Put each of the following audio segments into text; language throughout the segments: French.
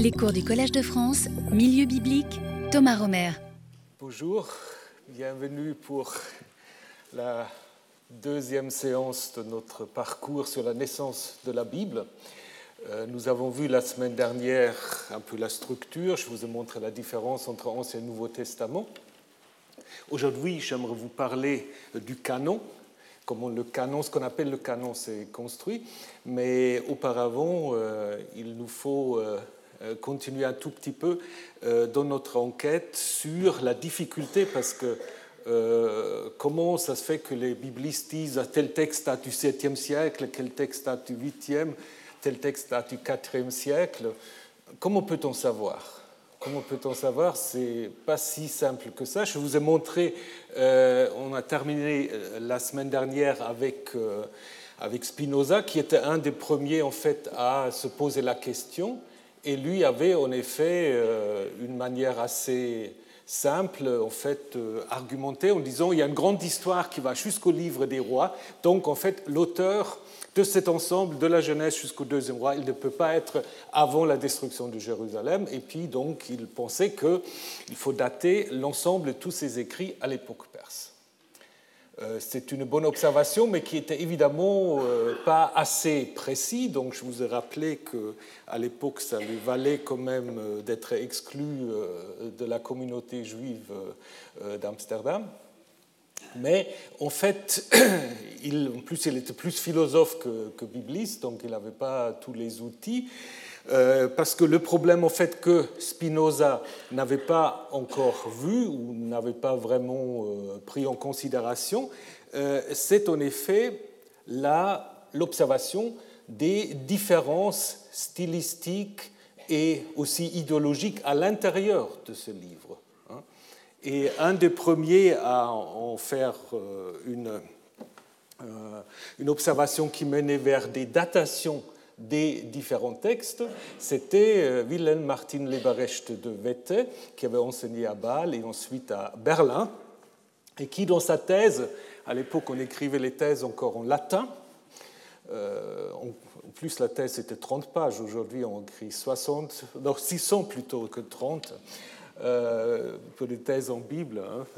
Les cours du Collège de France, Milieu biblique, Thomas Romer. Bonjour, bienvenue pour la deuxième séance de notre parcours sur la naissance de la Bible. Euh, nous avons vu la semaine dernière un peu la structure, je vous ai montré la différence entre Ancien et Nouveau Testament. Aujourd'hui, j'aimerais vous parler du canon, comment le canon, ce qu'on appelle le canon, s'est construit. Mais auparavant, euh, il nous faut euh, continuer un tout petit peu dans notre enquête sur la difficulté, parce que comment ça se fait que les biblistes disent tel texte date du 7e siècle, quel texte date du 8e, tel texte date du 4e siècle. Comment peut-on savoir? Comment peut-on savoir? C'est pas si simple que ça. Je vous ai montré, euh, on a terminé euh, la semaine dernière avec, euh, avec Spinoza, qui était un des premiers en fait à se poser la question, et lui avait en effet une manière assez simple, en fait, argumentée en disant il y a une grande histoire qui va jusqu'au livre des rois, donc en fait l'auteur de cet ensemble, de la Genèse jusqu'au deuxième roi. Il ne peut pas être avant la destruction de Jérusalem. Et puis, donc, il pensait qu'il faut dater l'ensemble de tous ces écrits à l'époque perse. Euh, c'est une bonne observation, mais qui était évidemment euh, pas assez précis. Donc, je vous ai rappelé qu'à l'époque, ça lui valait quand même euh, d'être exclu de la communauté juive d'Amsterdam. Mais en fait, il, en plus, il était plus philosophe que, bibliste, donc il n'avait pas tous les outils. Euh, parce que le problème, en fait, que Spinoza n'avait pas encore vu ou n'avait pas vraiment euh, pris en considération, euh, c'est en effet l'observation des différences stylistiques et aussi idéologiques à l'intérieur de ce livre. Et un des premiers à en faire une, une observation qui menait vers des datations des différents textes, c'était euh, Wilhelm Martin Leberecht de Wette, qui avait enseigné à Bâle et ensuite à Berlin, et qui, dans sa thèse, à l'époque on écrivait les thèses encore en latin, en plus la thèse était 30 pages, aujourd'hui on écrit 60, non 600 plutôt que 30, euh, pour des thèses en Bible. Hein.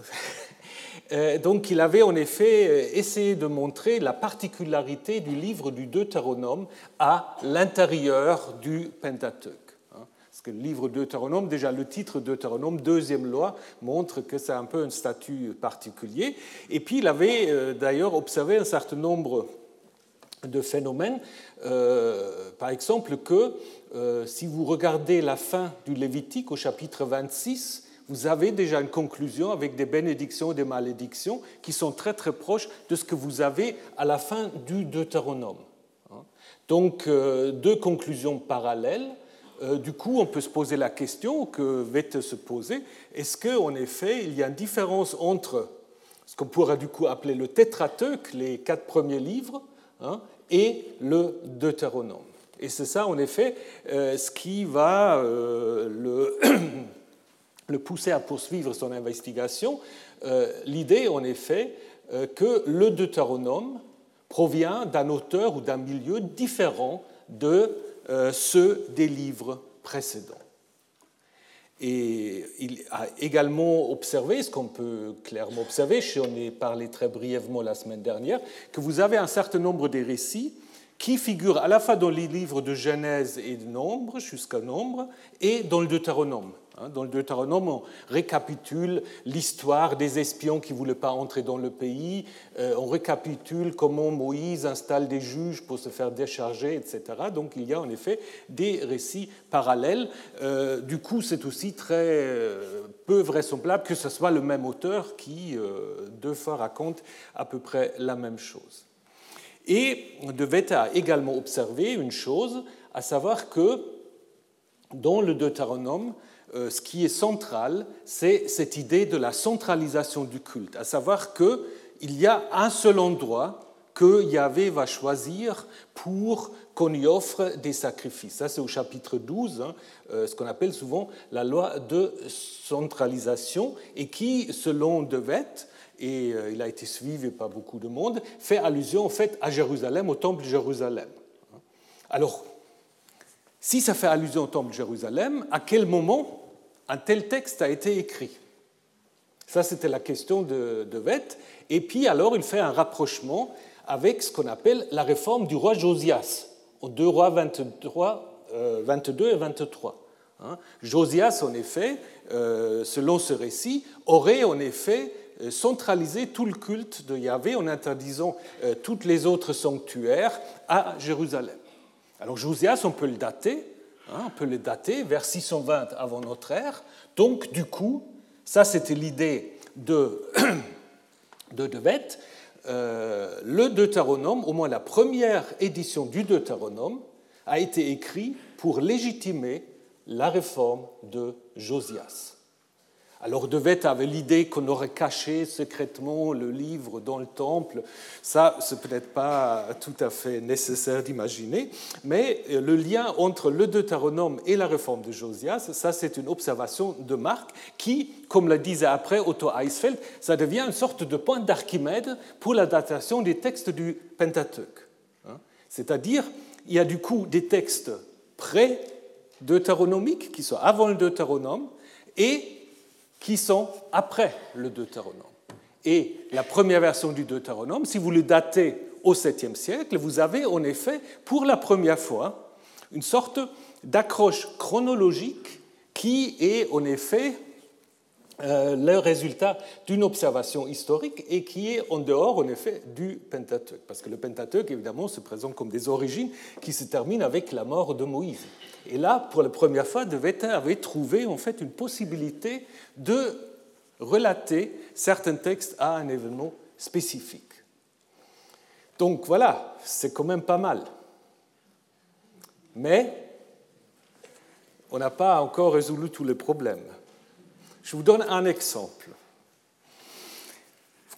Euh, donc il avait en effet essayé de montrer la particularité du livre du Deutéronome à l'intérieur du Pentateuque. Hein. Parce que le livre Deutéronome, déjà le titre Deutéronome, deuxième loi, montre que c'est un peu un statut particulier. Et puis il avait euh, d'ailleurs observé un certain nombre de phénomènes, par exemple que euh, si vous regardez la fin du Lévitique au chapitre 26, vous avez déjà une conclusion avec des bénédictions et des malédictions qui sont très très proches de ce que vous avez à la fin du Deutéronome. Hein. Donc euh, deux conclusions parallèles. Euh, du coup, on peut se poser la question que Vette se poser est-ce qu'en effet, il y a une différence entre ce qu'on pourrait du coup appeler le tétrateuque, les quatre premiers livres, hein, et le Deutéronome et c'est ça, en effet, euh, ce qui va euh, le, pousser à poursuivre son investigation. Euh, l'idée, en effet, que le Deutéronome provient d'un auteur ou d'un milieu différent de ceux des livres précédents. Et il a également observé, ce qu'on peut clairement observer, j'en ai parlé très brièvement la semaine dernière, que vous avez un certain nombre de récits qui figure à la fois dans les livres de Genèse et de Nombre, jusqu'à Nombre, et dans le Deutéronome. Hein, dans le Deutéronome, on récapitule l'histoire des espions qui ne voulaient pas entrer dans le pays, euh, on récapitule comment Moïse installe des juges pour se faire décharger, etc. Donc il y a en effet des récits parallèles. Euh, du coup, c'est aussi très euh, peu vraisemblable que ce soit le même auteur qui, deux fois, raconte à peu près la même chose. Et devait également observer une chose, à savoir que dans le Deutéronome, ce qui est central, c'est cette idée de la centralisation du culte, à savoir qu'il y a un seul endroit que Yahvé va choisir pour qu'on y offre des sacrifices. Ça, c'est au chapitre 12, hein, euh, ce qu'on appelle souvent la loi de centralisation, et qui, selon Devet, et euh, il a été suivi par beaucoup de monde, fait allusion en fait à Jérusalem, au temple de Jérusalem. Alors, si ça fait allusion au temple de Jérusalem, à quel moment un tel texte a été écrit Ça, c'était la question de, de. Et puis, alors, il fait un rapprochement avec ce qu'on appelle la réforme du roi Josias, en 2 rois 23, 22 euh, et 23. Hein. Josias, en effet, euh, selon ce récit, aurait en effet euh, centralisé tout le culte de Yahvé en interdisant toutes les autres sanctuaires à Jérusalem. Alors Josias, on peut le dater, hein, on peut le dater vers 620 avant notre ère. Donc, du coup, ça c'était l'idée de, de. Euh, le Deutéronome, au moins la première édition du Deutéronome, a été écrit pour légitimer la réforme de Josias. Alors Devet avait l'idée qu'on aurait caché secrètement le livre dans le temple. Ça, c'est peut-être pas tout à fait nécessaire d'imaginer, mais euh, le lien entre le Deutéronome et la réforme de Josias, ça c'est une observation de Marc qui, comme le disait après Otto Eisfeld, ça devient une sorte de point d'Archimède pour la datation des textes du Pentateuque. Hein. C'est-à-dire, il y a du coup des textes pré-deutéronomiques qui sont avant le Deutéronome et qui sont après le Deutéronome. Et la première version du Deutéronome, si vous le datez au 7e siècle, vous avez en effet, pour la première fois, une sorte d'accroche chronologique qui est en effet euh, le résultat d'une observation historique et qui est en dehors, en effet, du Pentateuque. Parce que le Pentateuque, évidemment, se présente comme des origines qui se terminent avec la mort de Moïse. Et là, pour la première fois, De avait trouvé une possibilité de relater certains textes à un événement spécifique. Donc voilà, c'est quand même pas mal. Mais on n'a pas encore résolu tous les problèmes. Je vous donne un exemple.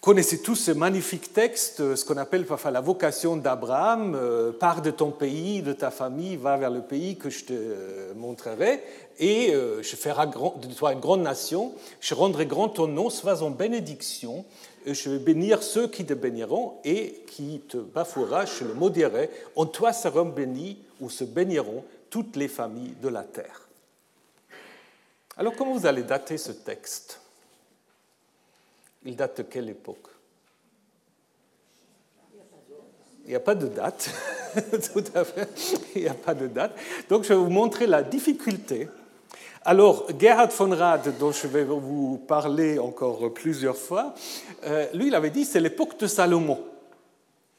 Connaissez tous ce magnifique texte, ce qu'on appelle parfois la vocation d'Abraham, euh, pars de ton pays, de ta famille, va vers le pays que je te euh, montrerai, et euh, je ferai de toi une grande nation, je rendrai grand ton nom, sois en bénédiction, je vais bénir ceux qui te béniront, et qui te bafouera, je le maudierai, en toi seront bénis ou se béniront toutes les familles de la terre. Alors comment vous allez dater ce texte? Il date de quelle époque? Il n'y a pas de date, tout à fait, il n'y a pas de date. Donc je vais vous montrer la difficulté. Alors, Gerhard von Rad, dont je vais vous parler encore plusieurs fois, euh, lui, il avait dit c'est l'époque de Salomon.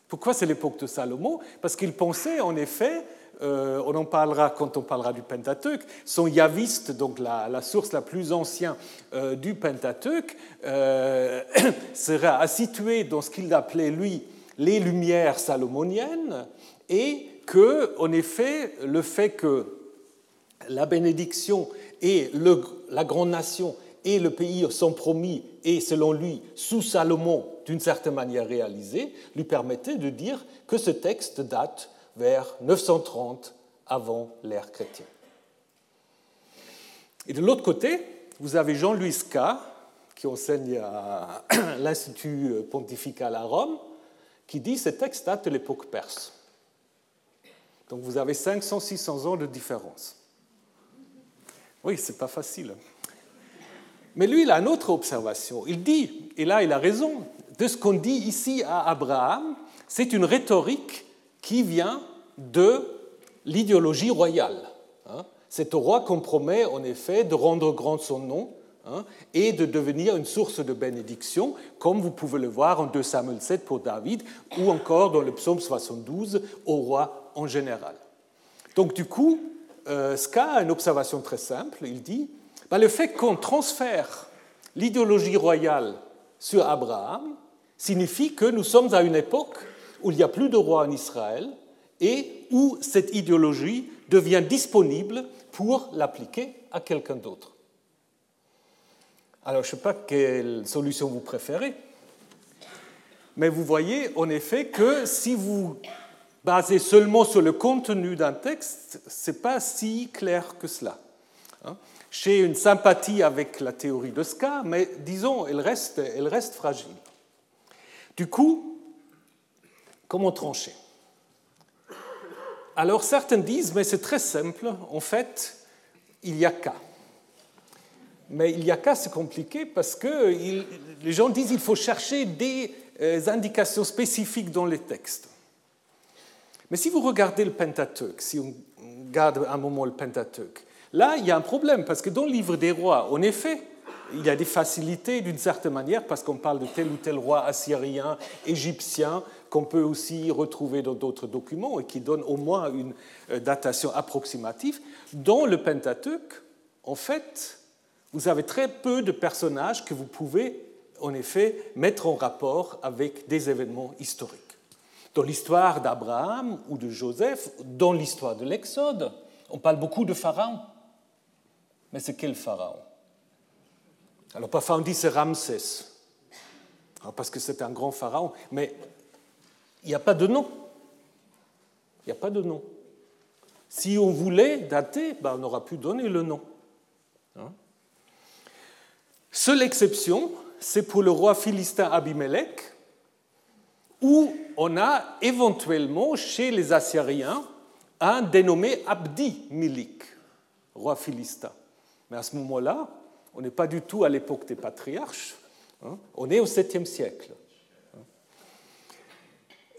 Pourquoi c'est l'époque de Salomon? Parce qu'il pensait en effet euh, on en parlera quand on parlera du Pentateuque, sont yavistes, donc la, source la plus ancienne euh, du Pentateuque, euh, sera située dans ce qu'il appelait, lui, les lumières salomoniennes, et que, en effet, le fait que la bénédiction et la grande nation et le pays sont promis et, selon lui, sous Salomon, d'une certaine manière réalisé, lui permettait de dire que ce texte date vers 930 avant l'ère chrétienne. Et de l'autre côté, vous avez Jean-Louis K, qui enseigne à l'Institut pontifical à Rome, qui dit ce texte date de l'époque perse. Donc vous avez 500-600 ans de différence. Oui, c'est pas facile. Mais lui, il a une autre observation. Il dit, et là il a raison, de ce qu'on dit ici à Abraham, c'est une rhétorique qui vient de l'idéologie royale. Hein. C'est au roi qu'on promet en effet de rendre grand son nom hein, et de devenir une source de bénédiction, comme vous pouvez le voir en 2 Samuel 7 pour David, ou encore dans le psaume 72 au roi en général. Donc du coup, euh, Ska a une observation très simple. Il dit, bah, le fait qu'on transfère l'idéologie royale sur Abraham signifie que nous sommes à une époque où il n'y a plus de roi en Israël et où cette idéologie devient disponible pour l'appliquer à quelqu'un d'autre. Alors, je ne sais pas quelle solution vous préférez, mais vous voyez en effet que si vous basez seulement sur le contenu d'un texte, ce n'est pas si clair que cela. Hein. J'ai une sympathie avec la théorie de Ska, mais disons, elle reste, elle reste fragile. Du coup, Comment trancher? Alors certains disent, mais c'est très simple, en fait, il y a qu'à. Mais il y a qu'à, c'est compliqué parce que les gens disent qu'il faut chercher des euh, indications spécifiques dans les textes. Mais si vous regardez le Pentateuque, si on garde un moment le Pentateuque, là, il y a un problème parce que dans le livre des rois, en effet, il y a des facilités d'une certaine manière parce qu'on parle de tel ou tel roi assyrien, égyptien, qu'on peut aussi retrouver dans d'autres documents et qui donnent au moins une euh, datation approximative. Dans le Pentateuque, en fait, vous avez très peu de personnages que vous pouvez en effet mettre en rapport avec des événements historiques. Dans l'histoire d'Abraham ou de Joseph, dans l'histoire de l'Exode, on parle beaucoup de Pharaon. Mais c'est quel Pharaon? Alors parfois on dit c'est Ramsès, parce que c'est un grand Pharaon, mais il n'y a pas de nom. Il n'y a pas de nom. Si on voulait dater, ben on aurait pu donner le nom. Hein Seule exception, c'est pour le roi philistin Abimelech, où on a éventuellement chez les Assyriens un dénommé Abdi Milik, roi philistin. Mais à ce moment-là, on n'est pas du tout à l'époque des patriarches, hein. on est au 7e siècle.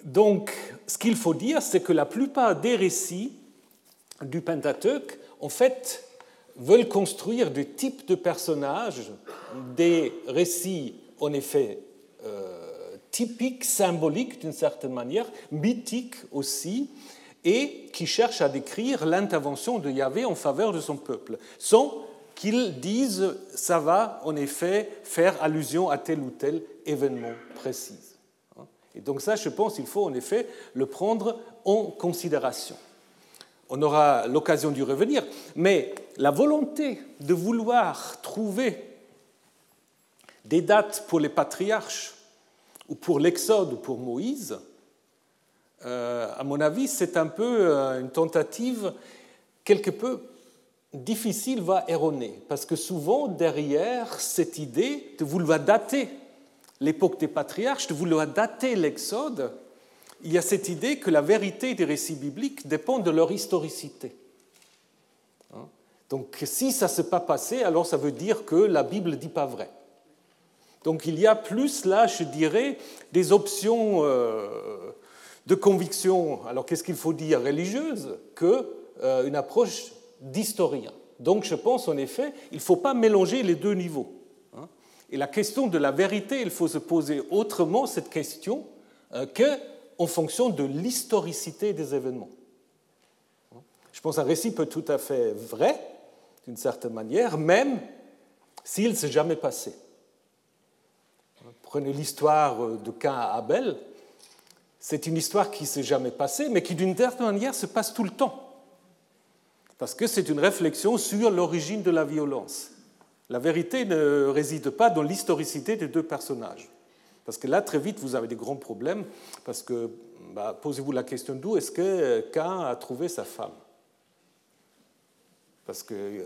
Donc, ce qu'il faut dire, c'est que la plupart des récits du Pentateuque, en fait, veulent construire des types de personnages, des récits en effet euh, typiques, symboliques d'une certaine manière, mythiques aussi, et qui cherchent à décrire l'intervention de Yahvé en faveur de son peuple, sans qu'ils disent ça va en effet faire allusion à tel ou tel événement précis. Et donc ça, je pense qu'il faut en effet le prendre en considération. On aura l'occasion d'y revenir, mais la volonté de vouloir trouver des dates pour les patriarches ou pour l'Exode ou pour Moïse, euh, à mon avis, c'est un peu euh, une tentative quelque peu difficile, voire erronée, parce que souvent derrière cette idée de vouloir dater l'époque des patriarches, de vouloir dater l'Exode, il y a cette idée que la vérité des récits bibliques dépend de leur historicité. Hein? Donc si ça ne s'est pas passé, alors ça veut dire que la Bible ne dit pas vrai. Donc il y a plus là, je dirais, des options euh, de conviction, alors qu'est-ce qu'il faut dire, religieuse, qu'une euh, approche d'historien. Donc je pense en effet, il ne faut pas mélanger les deux niveaux. Et la question de la vérité, il faut se poser autrement cette question euh, que en fonction de l'historicité des événements. Je pense qu'un récit peut tout à fait vrai, d'une certaine manière, même s'il ne s'est jamais passé. Prenez l'histoire de Cain à Abel. C'est une histoire qui ne s'est jamais passée, mais qui d'une certaine manière se passe tout le temps. Parce que c'est une réflexion sur l'origine de la violence. La vérité ne réside pas dans l'historicité des deux personnages. Parce que là, très vite, vous avez des grands problèmes, parce que bah, posez-vous la question d'où est-ce que Cain a trouvé sa femme? Parce que euh,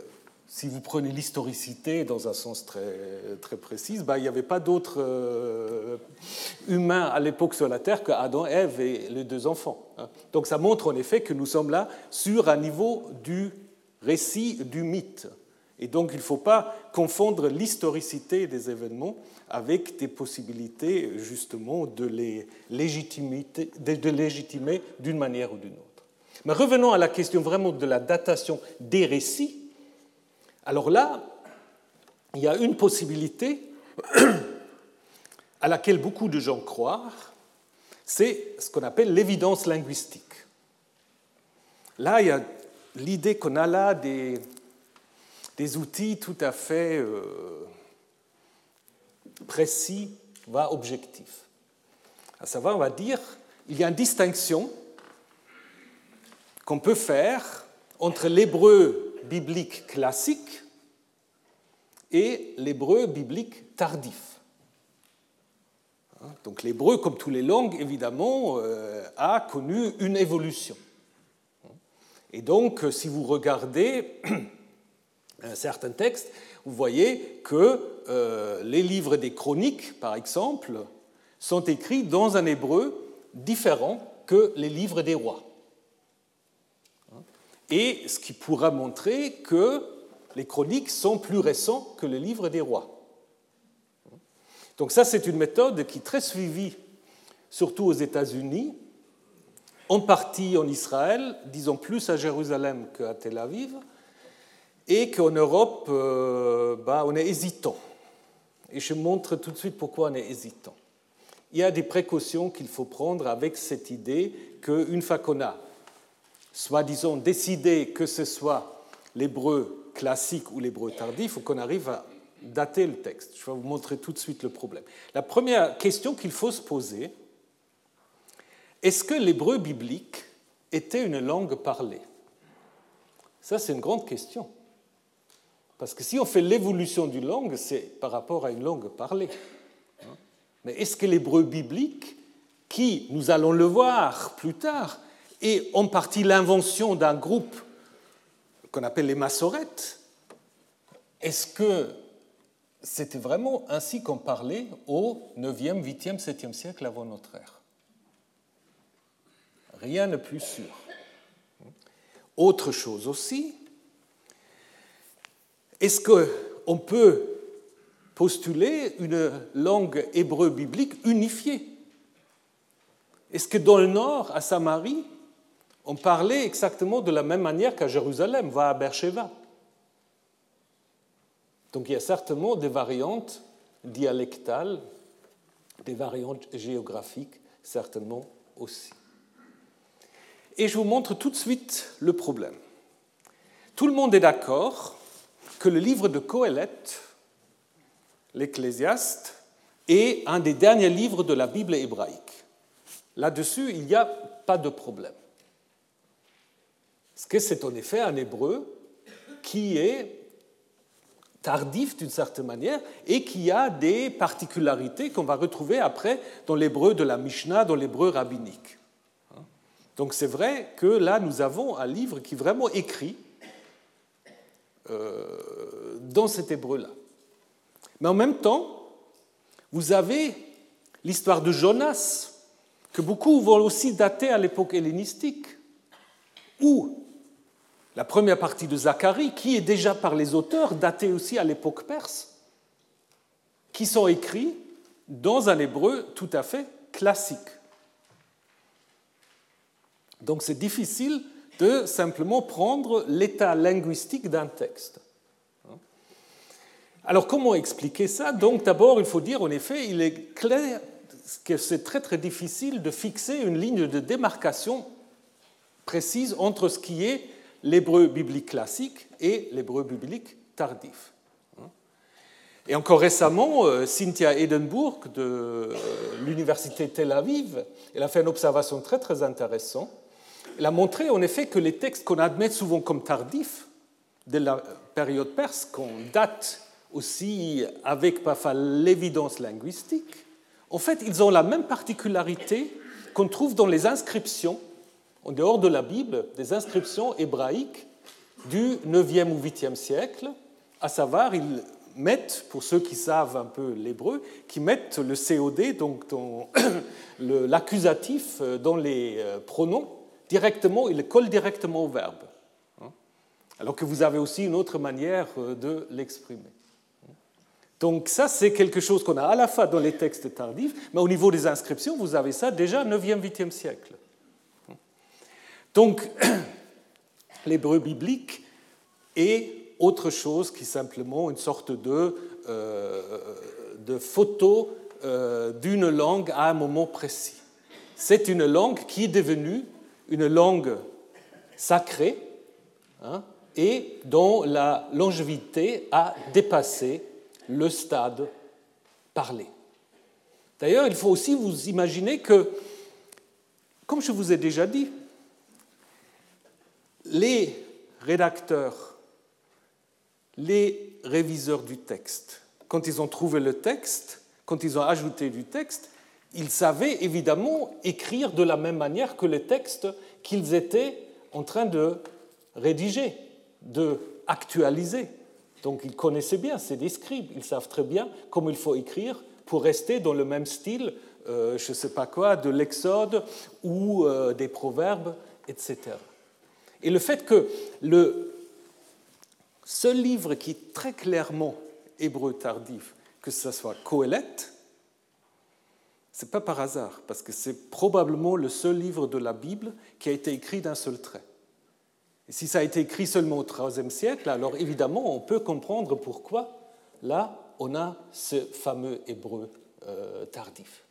si vous prenez l'historicité dans un sens très, très précis, bah, il n'y avait pas d'autres euh, humains à l'époque sur la Terre que Adam, Ève et les deux enfants. Hein. Donc ça montre en effet que nous sommes là sur un niveau du récit, du mythe. Et donc il ne faut pas confondre l'historicité des événements avec des possibilités justement de les légitimer d'une manière ou d'une autre. Mais revenons à la question vraiment de la datation des récits. Alors là, il y a une possibilité à laquelle beaucoup de gens croient, c'est ce qu'on appelle l'évidence linguistique. Là, il y a l'idée qu'on a là des, des outils tout à fait euh, précis, va objectif. À savoir, on va dire, il y a une distinction qu'on peut faire entre l'hébreu biblique classique et l'hébreu biblique tardif. Hein, donc l'hébreu, comme toutes les langues, évidemment, euh, a connu une évolution. Et donc, si vous regardez un certain texte, vous voyez que euh, les livres des chroniques, par exemple, sont écrits dans un hébreu différent que les livres des rois. et ce qui pourra montrer que les chroniques sont plus récents que le livre des rois. Donc ça, c'est une méthode qui est très suivie, surtout aux États-Unis, en partie en Israël, disons plus à Jérusalem qu'à Tel Aviv, et qu'en Europe, euh, bah, on est hésitant. Et je montre tout de suite pourquoi on est hésitant. Il y a des précautions qu'il faut prendre avec cette idée qu'une fois qu'on a, soi-disant, décidé que ce soit l'hébreu classique ou l'hébreu tardif, il faut qu'on arrive à dater le texte. Je vais vous montrer tout de suite le problème. La première question qu'il faut se poser, est-ce que l'hébreu biblique était une langue parlée? Ça, c'est une grande question. Parce que si on fait l'évolution d'une langue, c'est par rapport à une langue parlée. Mais est-ce que l'hébreu biblique, qui, nous allons le voir plus tard, est en partie l'invention d'un groupe qu'on appelle les massorettes, est-ce que c'était vraiment ainsi qu'on parlait au 9e, 8e, 7e siècle avant notre ère? Rien n'est plus sûr. Autre chose aussi, est-ce qu'on peut postuler une langue hébreu biblique unifiée? Est-ce que dans le nord, à Samarie, on parlait exactement de la même manière qu'à Jérusalem, va à Beersheba? Donc il y a certainement des variantes dialectales, des variantes géographiques certainement aussi. Et je vous montre tout de suite le problème. Tout le monde est d'accord que le livre de Coëlette, l'Ecclésiaste, est un des derniers livres de la Bible hébraïque. Là-dessus, il n'y a pas de problème. Parce que c'est en effet un hébreu qui est tardif d'une certaine manière et qui a des particularités qu'on va retrouver après dans l'hébreu de la Mishnah, dans l'hébreu rabbinique. Donc c'est vrai que là, nous avons un livre qui est vraiment écrit euh, dans cet hébreu-là. Mais en même temps, vous avez l'histoire de Jonas, que beaucoup vont aussi dater à l'époque hellénistique, ou la première partie de Zacharie, qui est déjà par les auteurs datée aussi à l'époque perse, qui sont écrits dans un hébreu tout à fait classique. Donc c'est difficile de simplement prendre l'état linguistique d'un texte. Alors comment expliquer ça? Donc d'abord, il faut dire en effet, il est clair que c'est très très difficile de fixer une ligne de démarcation précise entre ce qui est l'hébreu biblique classique et l'hébreu biblique tardif. Et encore récemment, euh, Cynthia Edenburg de euh, l'Université Tel Aviv, elle a fait une observation très très intéressante elle a montré en effet que les textes qu'on admet souvent comme tardifs de la période perse, qu'on date aussi avec l'évidence linguistique, en fait, ils ont la même particularité qu'on trouve dans les inscriptions, en dehors de la Bible, des inscriptions hébraïques du 9e ou 8e siècle, à savoir, ils mettent, pour ceux qui savent un peu l'hébreu, qui mettent le COD, donc l'accusatif, euh, dans les euh, pronoms, directement, il colle directement au verbe. Hein. Alors que vous avez aussi une autre manière euh, de l'exprimer. Donc ça, c'est quelque chose qu'on a à la fois dans les textes tardifs, mais au niveau des inscriptions, vous avez ça déjà 9e, 8e siècle. Donc, l'hébreu biblique est autre chose qui simplement une sorte de, euh, de photo euh, d'une langue à un moment précis. C'est une langue qui est devenue une langue sacrée hein, et dont la longévité a dépassé le stade parlé. D'ailleurs, il faut aussi vous imaginer que, comme je vous ai déjà dit, les rédacteurs, les réviseurs du texte, quand ils ont trouvé le texte, quand ils ont ajouté du texte, ils savaient évidemment écrire de la même manière que les textes qu'ils étaient en train de rédiger, de actualiser. Donc ils connaissaient bien, c'est des scribes, ils savent très bien comment il faut écrire pour rester dans le même style, euh, je ne sais pas quoi, de l'Exode ou euh, des proverbes, etc. Et le fait que le seul livre qui est très clairement hébreu tardif, que ce soit Coëlette, n'est pas par hasard, parce que c'est probablement le seul livre de la Bible qui a été écrit d'un seul trait. Et si ça a été écrit seulement au IIIe siècle, alors évidemment, on peut comprendre pourquoi là, on a ce fameux hébreu euh, tardif.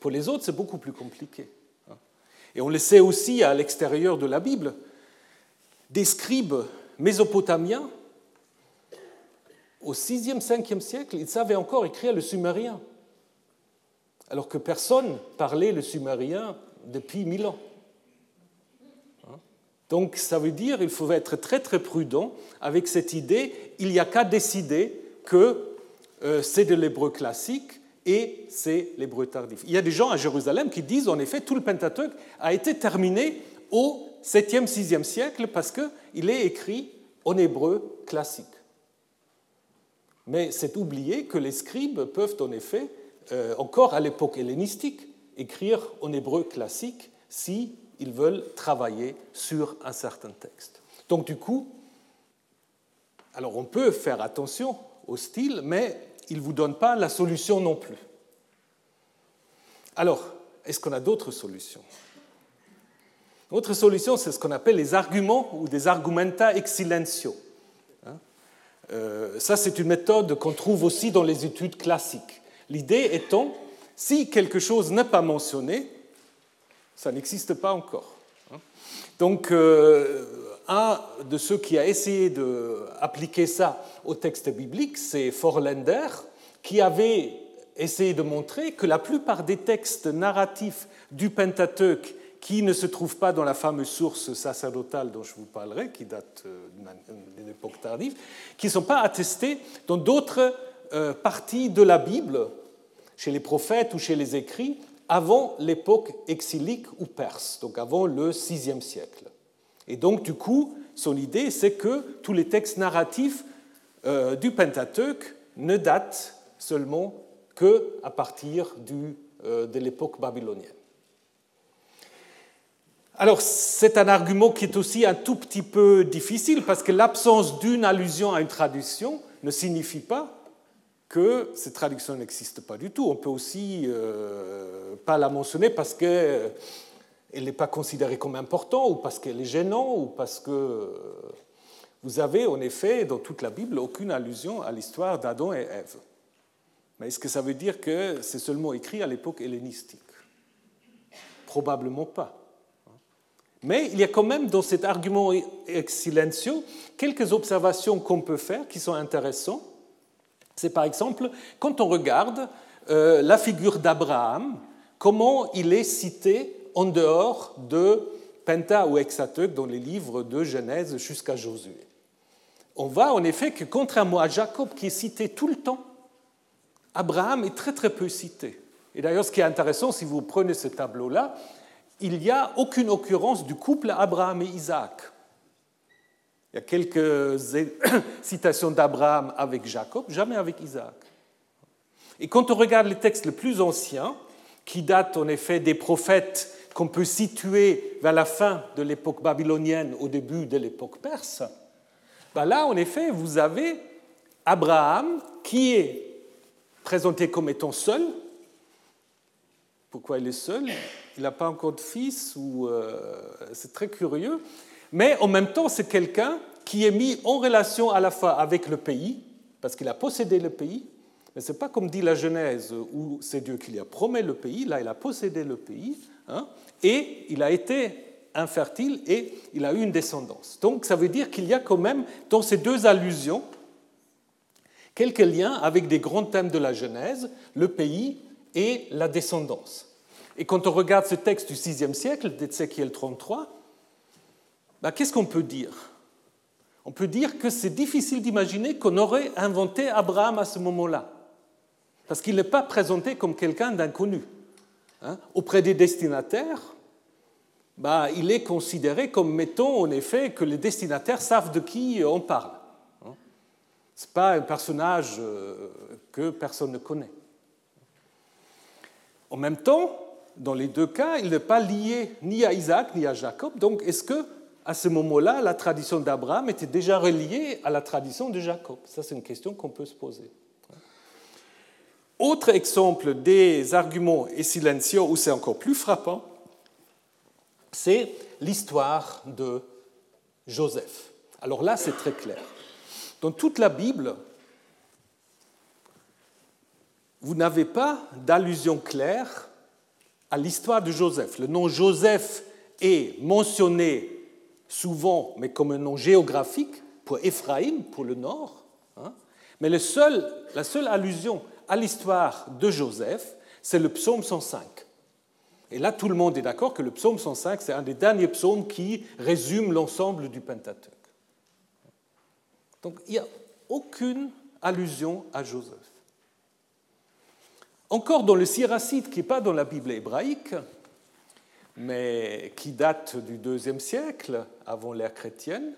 Pour les autres, c'est beaucoup plus compliqué. Hein. Et on le sait aussi à l'extérieur de la Bible. Des scribes mésopotamiens, au 6e, 5e siècle, ils savaient encore écrire le sumérien, alors que personne parlait le sumérien depuis mille ans. Hein? Donc ça veut dire qu'il faut être très très prudent avec cette idée, il n'y a qu'à décider que euh, c'est de l'hébreu classique et c'est l'hébreu tardif. Il y a des gens à Jérusalem qui disent en effet tout le Pentateuque a été terminé au 7e, 6e siècle parce qu'il est écrit en hébreu classique. Mais c'est oublié que les scribes peuvent en effet, euh, encore à l'époque hellénistique, écrire en hébreu classique si ils veulent travailler sur un certain texte. Donc du coup, alors on peut faire attention au style, mais il ne vous donne pas la solution non plus. Alors, est-ce qu'on a d'autres solutions? Autre solution, c'est ce qu'on appelle les arguments ou des argumenta ex silencio. Hein? Euh, ça, c'est une méthode qu'on trouve aussi dans les études classiques. L'idée étant, si quelque chose n'est pas mentionné, ça n'existe pas encore. Hein? Donc, euh, un de ceux qui a essayé d'appliquer ça au texte biblique, c'est Forlander, qui avait essayé de montrer que la plupart des textes narratifs du Pentateuque qui ne se trouvent pas dans la fameuse source sacerdotale dont je vous parlerai, qui date euh, d'une époque tardive, qui ne sont pas attestés dans d'autres euh, parties de la Bible, chez les prophètes ou chez les écrits, avant l'époque exilique ou perse, donc avant le VIe siècle. Et donc, du coup, son idée, c'est que tous les textes narratifs euh, du Pentateuque ne datent seulement qu'à partir du, euh, de l'époque babylonienne. Alors, c'est un argument qui est aussi un tout petit peu difficile parce que l'absence d'une allusion à une traduction ne signifie pas que cette traduction n'existe pas du tout. On peut aussi euh, pas la mentionner parce que elle n'est pas considérée comme importante, ou parce qu'elle est gênante, ou parce que vous avez en effet dans toute la Bible aucune allusion à l'histoire d'Adam et Ève. Mais est-ce que ça veut dire que c'est seulement écrit à l'époque hellénistique? Probablement pas. Mais il y a quand même dans cet argument ex silencio quelques observations qu'on peut faire qui sont intéressantes. C'est par exemple quand on regarde euh, la figure d'Abraham, comment il est cité en dehors de Penta ou Hexateuch dans les livres de Genèse jusqu'à Josué. On voit en effet que contrairement à Jacob qui est cité tout le temps, Abraham est très très peu cité. Et d'ailleurs, ce qui est intéressant, si vous prenez ce tableau-là, il n'y a aucune occurrence du couple Abraham et Isaac. Il y a quelques citations d'Abraham avec Jacob, jamais avec Isaac. Et quand on regarde les textes les plus anciens, qui datent en effet des prophètes qu'on peut situer vers la fin de l'époque babylonienne, au début de l'époque perse, ben là, en effet, vous avez Abraham qui est présenté comme étant seul. Pourquoi il est seul? Il n'a pas encore de fils, ou euh, c'est très curieux. Mais en même temps, c'est quelqu'un qui est mis en relation à la fois avec le pays, parce qu'il a possédé le pays, mais ce n'est pas comme dit la Genèse, où c'est Dieu qui lui a promis le pays, là il a possédé le pays, hein, et il a été infertile et il a eu une descendance. Donc ça veut dire qu'il y a quand même dans ces deux allusions quelques liens avec des grands thèmes de la Genèse, le pays et la descendance. Et quand on regarde ce texte du VIe siècle, d'Ézéchiel 33, bah, qu'est-ce qu'on peut dire? On peut dire que c'est difficile d'imaginer qu'on aurait inventé Abraham à ce moment-là parce qu'il n'est pas présenté comme quelqu'un d'inconnu. Hein. Auprès des destinataires, bah, il est considéré comme, mettons, en effet, que les destinataires savent de qui on parle. Hein. Ce n'est pas un personnage euh, que personne ne connaît. En même temps, dans les deux cas, il n'est pas lié ni à Isaac ni à Jacob, donc est-ce que à ce moment-là, la tradition d'Abraham était déjà reliée à la tradition de Jacob Ça, c'est une question qu'on peut se poser. Autre exemple des arguments et silencieux, où c'est encore plus frappant, c'est l'histoire de Joseph. Alors là, c'est très clair. Dans toute la Bible, vous n'avez pas d'allusion claire à l'histoire de Joseph. Le nom Joseph est mentionné souvent, mais comme un nom géographique, pour Éphraïm, pour le nord. Hein. Mais la seule allusion à l'histoire de Joseph, c'est le psaume 105. Et là, tout le monde est d'accord que le psaume 105, c'est un des derniers psaumes qui résume l'ensemble du Pentateuque. Donc, il n'y a aucune allusion à Joseph. Encore dans le Siracide, qui n'est pas dans la Bible hébraïque, mais qui date du deuxième siècle avant l'ère chrétienne,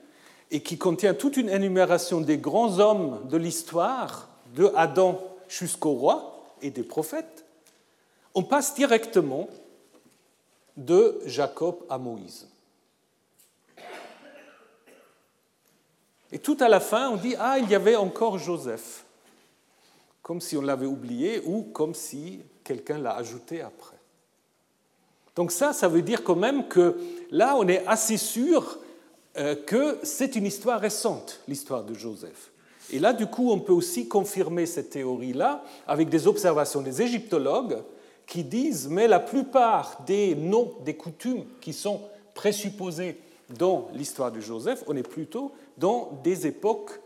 et qui contient toute une énumération des grands hommes de l'histoire, de Adam jusqu'au roi et des prophètes, on passe directement de Jacob à Moïse. Et tout à la fin, on dit, ah, il y avait encore Joseph, comme si on l'avait oublié ou comme si quelqu'un l'a ajouté après. Donc ça, ça veut dire quand même que là, on est assez sûr euh, que c'est une histoire récente, l'histoire de Joseph. Et là, du coup, on peut aussi confirmer cette théorie-là avec des observations des égyptologues qui disent, mais la plupart des noms, des coutumes qui sont présupposés dans l'histoire de Joseph, on est plutôt dans des époques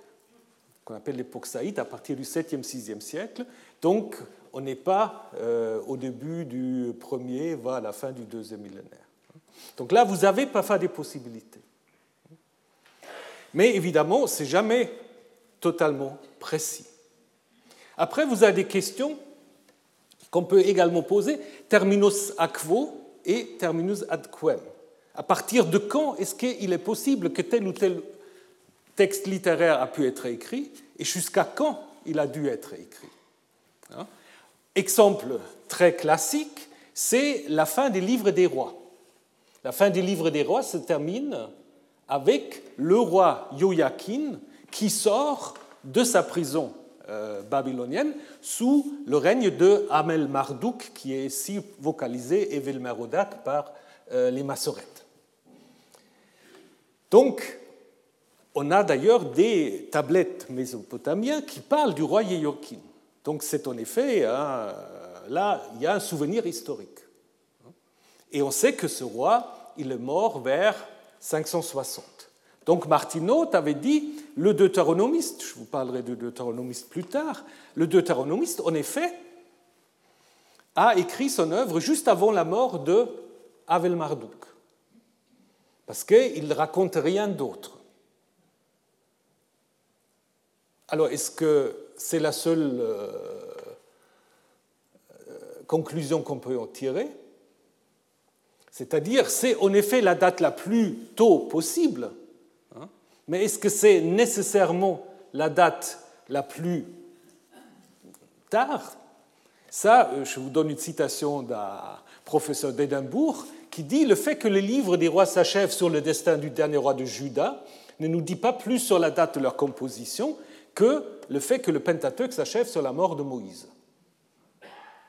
qu'on appelle l'époque saïde, à partir du 7e, 6e siècle. Donc, on n'est pas euh, au début du premier, voire à la fin du deuxième millénaire. Donc là, vous avez parfois des possibilités. Mais évidemment, ce n'est jamais totalement précis. Après, vous avez des questions qu'on peut également poser, terminus quo et terminus ad quem. À partir de quand est-ce qu'il est possible que tel ou tel texte littéraire a pu être écrit et jusqu'à quand il a dû être écrit hein? Exemple très classique, c'est la fin des livres des rois. La fin des livres des rois se termine avec le roi Joachim qui sort de sa prison euh, babylonienne sous le règne de Amel Marduk, qui est ici vocalisé Evil Merodak par euh, les Massorètes. Donc, on a d'ailleurs des tablettes mésopotamiennes qui parlent du roi Joachim. Donc c'est en effet, hein, là, il y a un souvenir historique. Et on sait que ce roi, il est mort vers 560. Donc Martineau avait dit, le deutéronomiste, je vous parlerai de deutéronomiste plus tard, le deutéronomiste, en effet, a écrit son œuvre juste avant la mort de Avel Marduk, parce qu'il ne raconte rien d'autre. Alors, est-ce que c'est la seule euh, conclusion qu'on peut en tirer. C'est-à-dire, c'est en effet la date la plus tôt possible, hein, mais est-ce que c'est nécessairement la date la plus tard? Ça, euh, je vous donne une citation d'un professeur d'Édimbourg qui dit Le fait que le livre des rois s'achève sur le destin du dernier roi de Juda ne nous dit pas plus sur la date de leur composition, que le fait que le Pentateuque s'achève sur la mort de Moïse.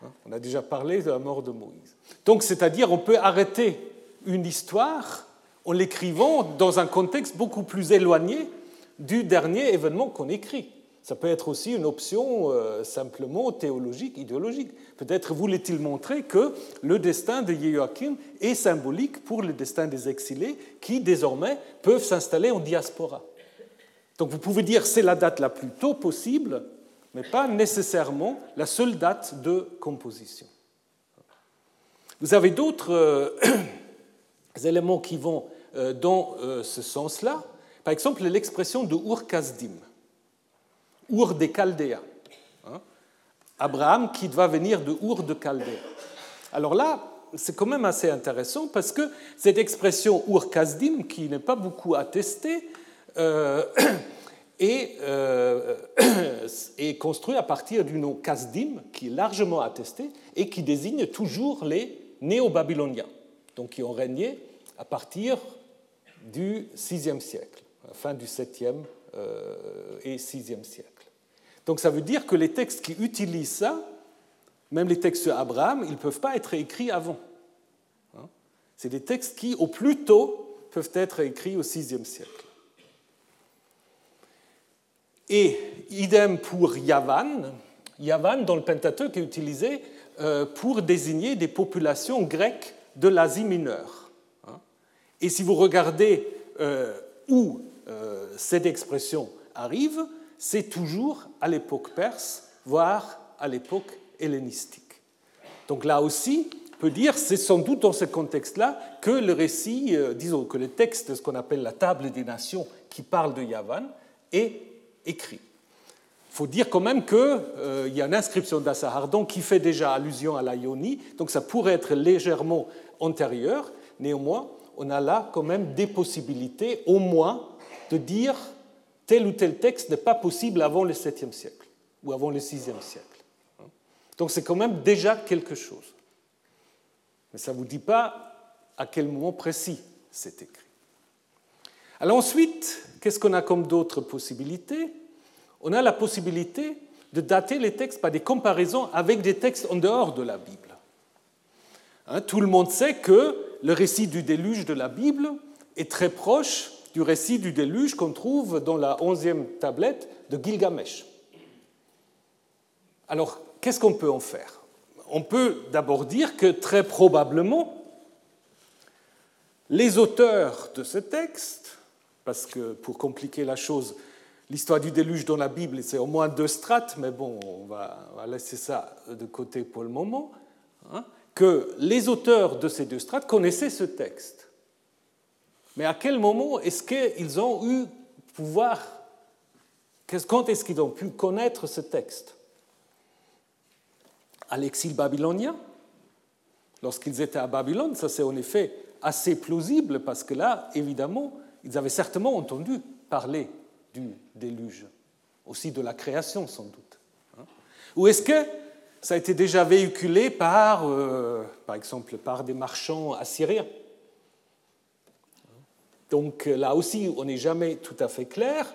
Hein, on a déjà parlé de la mort de Moïse. Donc, c'est-à-dire, on peut arrêter une histoire en l'écrivant dans un contexte beaucoup plus éloigné du dernier événement qu'on écrit. Ça peut être aussi une option euh, simplement théologique, idéologique. Peut-être voulait-il montrer que le destin de Joachim est symbolique pour le destin des exilés qui désormais peuvent s'installer en diaspora. Donc vous pouvez dire c'est la date la plus tôt possible, mais pas nécessairement la seule date de composition. Vous avez d'autres euh, éléments qui vont euh, dans euh, ce sens-là. Par exemple, l'expression de Ur-Kasdim, Ur des Chaldéens. Hein. Abraham qui doit venir de Ur de Chaldée. Alors là, c'est quand même assez intéressant parce que cette expression Ur-Kasdim, qui n'est pas beaucoup attestée, euh, euh, est, construit à partir du nom Kasdim, qui est largement attesté et qui désigne toujours les néo-babyloniens, donc qui ont régné à partir du VIe siècle, fin du 7e et 6e siècle. Donc ça veut dire que les textes qui utilisent ça, même les textes d'Abraham, ils ne peuvent pas être écrits avant. Hein. C'est des textes qui, au plus tôt, peuvent être écrits au VIe siècle. Et idem pour Yavan. Yavan, dans le Pentateuque, est utilisé euh, pour désigner des populations grecques de l'Asie mineure. Hein. Et si vous regardez euh, où euh, cette expression arrive, c'est toujours à l'époque perse, voire à l'époque hellénistique. Donc là aussi, on peut dire, c'est sans doute dans ce contexte-là que le récit, disons que le texte de ce qu'on appelle la table des nations qui parle de Yavan est Il faut dire quand même qu'il euh, y a une inscription d'Assahardon qui fait déjà allusion à la Ionie, donc ça pourrait être légèrement antérieur. Néanmoins, on a là quand même des possibilités, au moins, de dire tel ou tel texte n'est pas possible avant le 7e siècle ou avant le 6e siècle. Donc c'est quand même déjà quelque chose. Mais ça ne vous dit pas à quel moment précis c'est écrit. Alors ensuite, qu'est-ce qu'on a comme d'autres possibilités? On a la possibilité de dater les textes par des comparaisons avec des textes en dehors de la Bible. Hein, tout le monde sait que le récit du déluge de la Bible est très proche du récit du déluge qu'on trouve dans la onzième tablette de Gilgamesh. Alors, qu'est-ce qu'on peut en faire? On peut d'abord dire que très probablement, les auteurs de ce texte parce que pour compliquer la chose, l'histoire du déluge dans la Bible, c'est au moins deux strates, mais bon, on va, laisser ça de côté pour le moment, hein, que les auteurs de ces deux strates connaissaient ce texte. Mais à quel moment est-ce qu'ils ont eu pouvoir, quand est-ce qu'ils ont pu connaître ce texte? À l'exil babylonien? Lorsqu'ils étaient à Babylone, ça c'est en effet assez plausible parce que là, évidemment, ils avaient certainement entendu parler du déluge, aussi de la création sans doute. Hein. Ou est-ce que ça a été déjà véhiculé par, euh, par exemple, par des marchands assyriens? Donc là aussi, on n'est jamais tout à fait clair.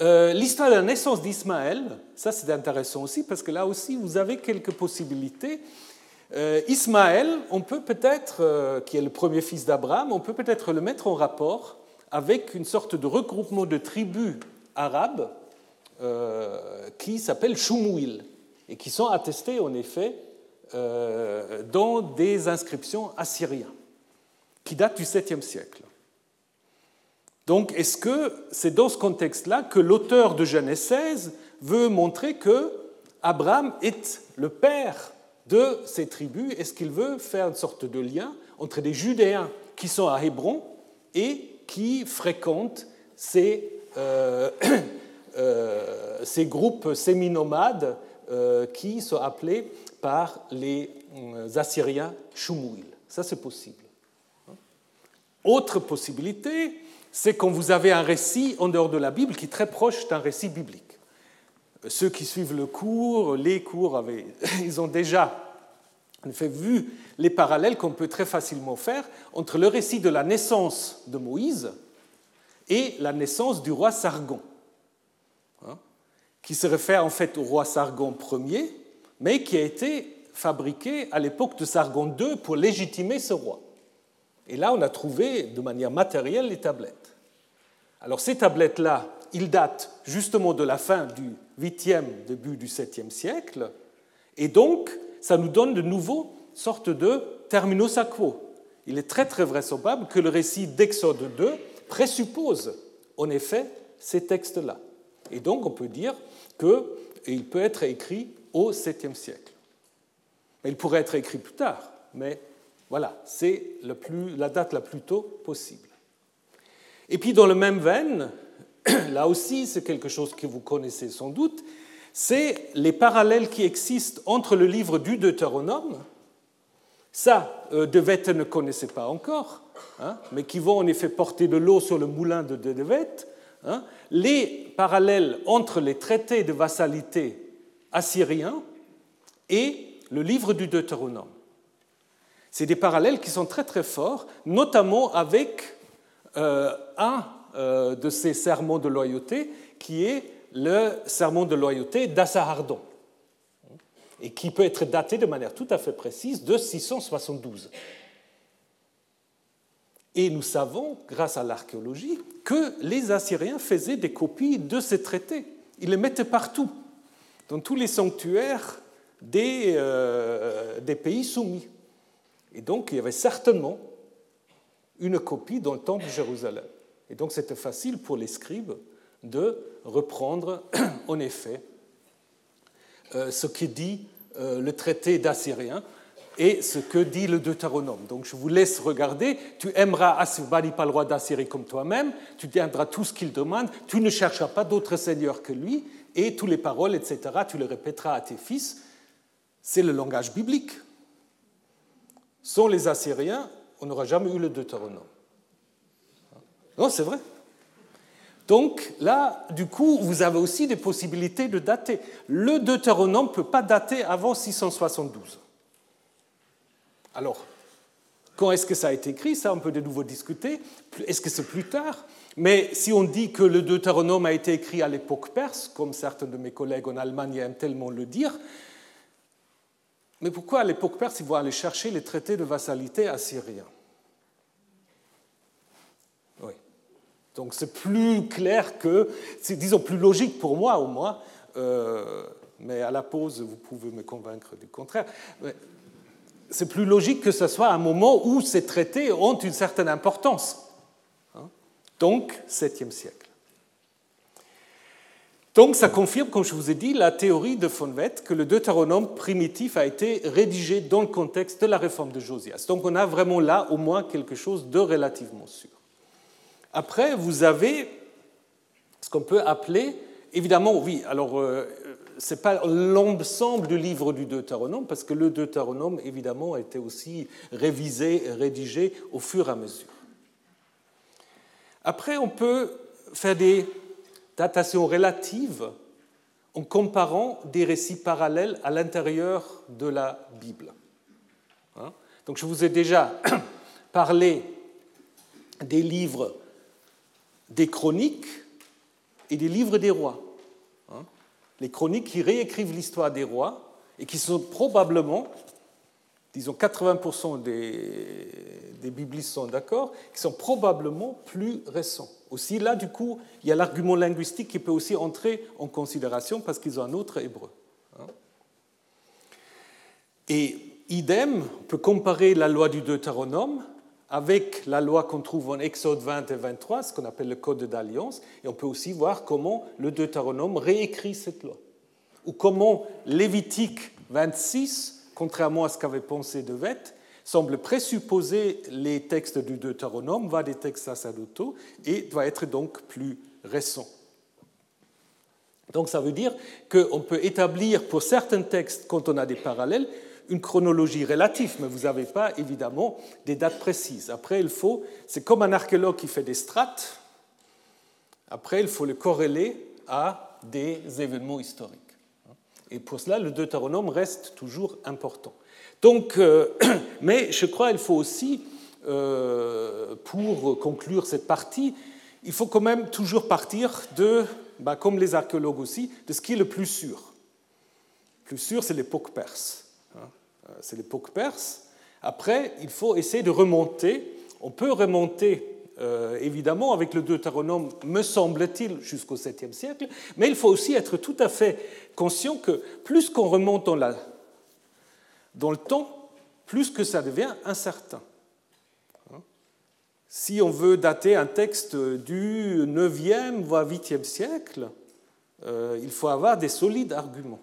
Euh, l'histoire de la naissance d'Ismaël, ça c'est intéressant aussi parce que là aussi vous avez quelques possibilités. Euh, Ismaël, on peut peut-être, qui est le premier fils d'Abraham, on peut peut-être le mettre en rapport avec une sorte de regroupement de tribus arabes euh, qui s'appellent Shumouil et qui sont attestés en effet euh, dans des inscriptions assyriennes qui datent du 7e siècle. Donc, est-ce que c'est dans ce contexte-là que l'auteur de Genèse 16 veut montrer que Abraham est le père de ces tribus? Est-ce qu'il veut faire une sorte de lien entre des Judéens qui sont à Hébron et qui fréquentent ces, euh, euh, ces groupes séminomades euh, qui sont appelés par les Assyriens Shumouil. Ça, c'est possible. Autre possibilité, c'est quand vous avez un récit en dehors de la Bible qui est très proche d'un récit biblique. Ceux qui suivent le cours, les cours, avaient, ils ont déjà en fait, vu les parallèles qu'on peut très facilement faire entre le récit de la naissance de Moïse et la naissance du roi Sargon, hein, qui se réfère en fait au roi Sargon Ier, mais qui a été fabriqué à l'époque de Sargon II pour légitimer ce roi. Et là, on a trouvé de manière matérielle les tablettes. Alors ces tablettes-là, ils datent justement de la fin du 8e, début du 7e siècle, et donc ça nous donne de nouveau sorte de terminus quo. Il est très très vraisemblable que le récit d'Exode 2 présuppose en effet ces textes-là. Et donc on peut dire qu'il peut être écrit au 7e siècle. Il pourrait être écrit plus tard, mais voilà, c'est la date la plus tôt possible. Et puis dans le même veine, là aussi c'est quelque chose que vous connaissez sans doute, c'est les parallèles qui existent entre le livre du Deutéronome, ça, euh, De ne connaissait pas encore, hein, mais qui vont en effet porter de l'eau sur le moulin de De hein, les parallèles entre les traités de vassalité assyriens et le livre du Deutéronome. C'est des parallèles qui sont très très forts, notamment avec un de ces sermons de loyauté qui est le sermon de loyauté d'Assahardon et qui peut être daté de manière tout à fait précise de 672. Et nous savons, grâce à l'archéologie, que les Assyriens faisaient des copies de ces traités. Ils les mettaient partout, dans tous les sanctuaires des, euh, des pays soumis. Et donc, il y avait certainement une copie dans le temple de Jérusalem. Et donc, c'était facile pour les scribes de reprendre, en effet, euh, ce qui dit euh, le traité d'Assyrien et ce que dit le Deutéronome. Donc je vous laisse regarder. Tu aimeras Assurbanipal, roi d'Assyrie, comme toi-même. Tu tiendras tout ce qu'il demande. Tu ne chercheras pas d'autre seigneur que lui. Et toutes les paroles, etc., tu les répéteras à tes fils. C'est le langage biblique. Sans les Assyriens, on n'aura jamais eu le Deutéronome. Non, c'est vrai. Donc là, du coup, vous avez aussi des possibilités de dater. Le Deutéronome ne peut pas dater avant 672. Alors, quand est-ce que ça a été écrit? Ça, on peut de nouveau discuter. Est-ce que c'est plus tard? Mais si on dit que le Deutéronome a été écrit à l'époque perse, comme certains de mes collègues en Allemagne aiment tellement le dire, mais pourquoi à l'époque perse ils vont aller chercher les traités de vassalité assyriens Oui. Donc c'est plus clair que, c'est disons plus logique pour moi au moins, euh, mais à la pause vous pouvez me convaincre du contraire c'est plus logique que ce soit un moment où ces traités ont une certaine importance. Hein. Donc, 7e siècle. Donc, ça confirme, comme je vous ai dit, la théorie de von que le Deutéronome primitif a été rédigé dans le contexte de la réforme de Josias. Donc, on a vraiment là au moins quelque chose de relativement sûr. Après, vous avez ce qu'on peut appeler, évidemment, oui, alors euh, ce n'est pas l'ensemble du livre du Deutéronome, parce que le Deutéronome, évidemment, a été aussi révisé rédigé au fur et à mesure. Après, on peut faire des datations relatives en comparant des récits parallèles à l'intérieur de la Bible. Hein? Donc je vous ai déjà parlé des livres des chroniques et des livres des rois les chroniques qui réécrivent l'histoire des rois et qui sont probablement, disons 80% des, des biblistes sont d'accord, qui sont probablement plus récents. Aussi là, du coup, il y a l'argument linguistique qui peut aussi entrer en considération parce qu'ils ont un autre hébreu. Hein. Et idem, on peut comparer la loi du Deutéronome avec la loi qu'on trouve en Exode 20 et 23, ce qu'on appelle le Code d'alliance, et on peut aussi voir comment le Deutéronome réécrit cette loi, ou comment Lévitique 26, contrairement à ce qu'avait pensé De Wet, semble présupposer les textes du Deutéronome, va des textes sacerdotaux, et doit être donc plus récent. Donc ça veut dire qu'on peut établir pour certains textes, quand on a des parallèles, une chronologie relative, mais vous n'avez pas évidemment des dates précises. Après, il faut, c'est comme un archéologue qui fait des strates, après, il faut le corréler à des événements historiques. Et pour cela, le Deutéronome reste toujours important. Donc, euh, mais je crois qu'il faut aussi, euh, pour conclure cette partie, il faut quand même toujours partir de, bah, comme les archéologues aussi, de ce qui est le plus sûr. Le plus sûr, c'est l'époque perse. Euh, c'est l'époque perse. Après, il faut essayer de remonter. On peut remonter euh, évidemment avec le Deutéronome, me semble-t-il, jusqu'au 7e siècle, mais il faut aussi être tout à fait conscient que plus qu'on remonte dans, le temps, plus que ça devient incertain. Hein? Si on veut dater un texte du 9e, voire 8e siècle, euh, il faut avoir des solides arguments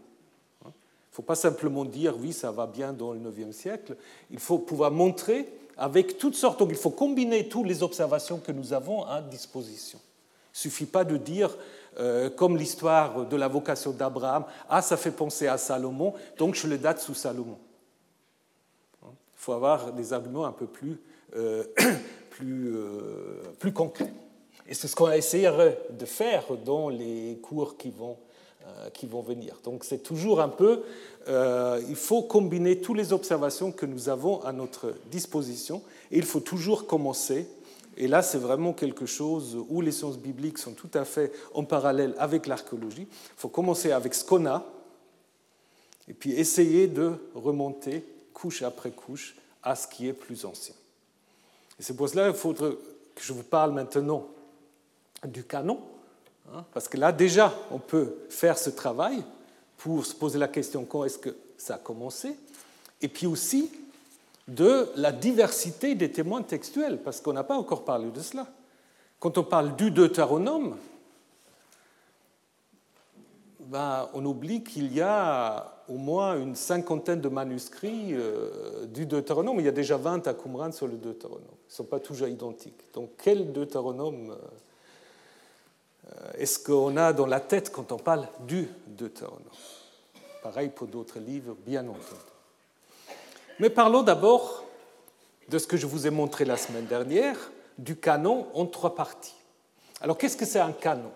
faut pas simplement dire oui, ça va bien dans le IXe siècle. Il faut pouvoir montrer avec toutes sortes. Donc il faut combiner toutes les observations que nous avons à disposition. Il ne suffit pas de dire, euh, comme l'histoire de la vocation d'Abraham, ah, ça fait penser à Salomon, donc je le date sous Salomon. Il faut avoir des arguments un peu plus, euh, plus, euh, plus concrets. Et c'est ce qu'on va essayer de faire dans les cours qui vont qui vont venir. Donc c'est toujours un peu, euh, il faut combiner toutes les observations que nous avons à notre disposition et il faut toujours commencer Et là, c'est vraiment quelque chose où les sciences bibliques sont tout à fait en parallèle avec l'archéologie. Il faut commencer avec ce qu'on a, et puis essayer de remonter couche après couche à ce qui est plus ancien. Et c'est pour cela qu'il faudrait que je vous parle maintenant du canon, parce que là déjà, on peut faire ce travail pour se poser la question quand est-ce que ça a commencé, et puis aussi de la diversité des témoins textuels, parce qu'on n'a pas encore parlé de cela. Quand on parle du Deutéronome, ben, on oublie qu'il y a au moins une cinquantaine de manuscrits euh, du Deutéronome. Il y a déjà 20 à Qumran sur le Deutéronome. Ils ne sont pas toujours identiques. Donc quel Deutéronome euh, est-ce qu'on a dans la tête quand on parle du Deutéronome? Pareil pour d'autres livres, bien entendu. Mais parlons d'abord de ce que je vous ai montré la semaine dernière, du canon en trois parties. Alors qu'est-ce que c'est un canon?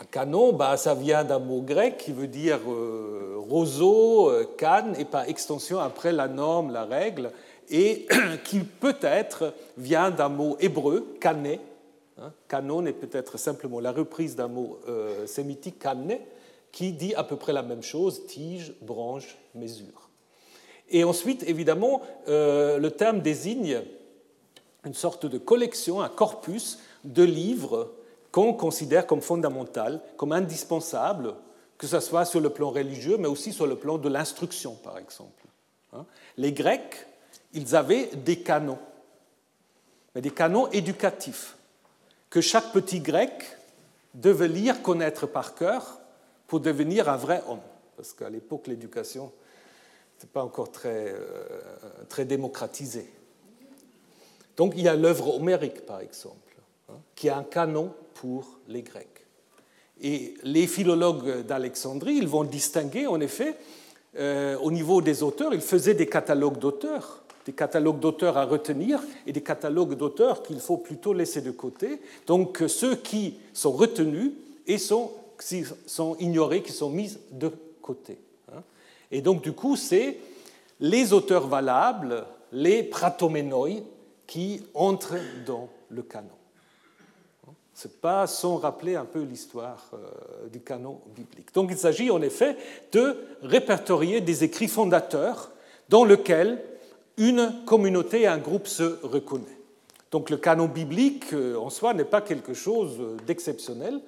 Un canon, bah, ça vient d'un mot grec qui veut dire euh, roseau, euh, canne, et par extension après la norme, la règle, et qui peut-être vient d'un mot hébreu. Hein, canon est peut-être simplement la reprise d'un mot euh, sémitique, cané, qui dit à peu près la même chose, tige, branche, mesure. Et ensuite, évidemment, euh, le terme désigne une sorte de collection, un corpus de livres qu'on considère comme fondamental, comme indispensable, que ce soit sur le plan religieux, mais aussi sur le plan de l'instruction, par exemple. Hein. Les Grecs, ils avaient des canons, mais des canons éducatifs, que chaque petit grec devait lire, connaître par cœur, pour devenir un vrai homme. Parce qu'à l'époque, l'éducation n'était pas encore très, euh, démocratisée. Donc il y a l'œuvre homérique, par exemple, hein, qui est un canon pour les Grecs. Et les philologues d'Alexandrie, ils vont distinguer, en effet, euh, au niveau des auteurs, ils faisaient des catalogues d'auteurs, des catalogues d'auteurs à retenir et des catalogues d'auteurs qu'il faut plutôt laisser de côté. Donc ceux qui sont retenus et sont qui sont ignorés, qui sont mis de côté. Hein. Et donc, du coup, c'est les auteurs valables, les pratoménoi, qui entrent dans le canon. Ce n'est pas sans rappeler un peu l'histoire euh, du canon biblique. Donc il s'agit en effet de répertorier des écrits fondateurs dans lesquels une communauté un groupe se reconnaissent. Donc le canon biblique euh, en soi n'est pas quelque chose d'exceptionnel,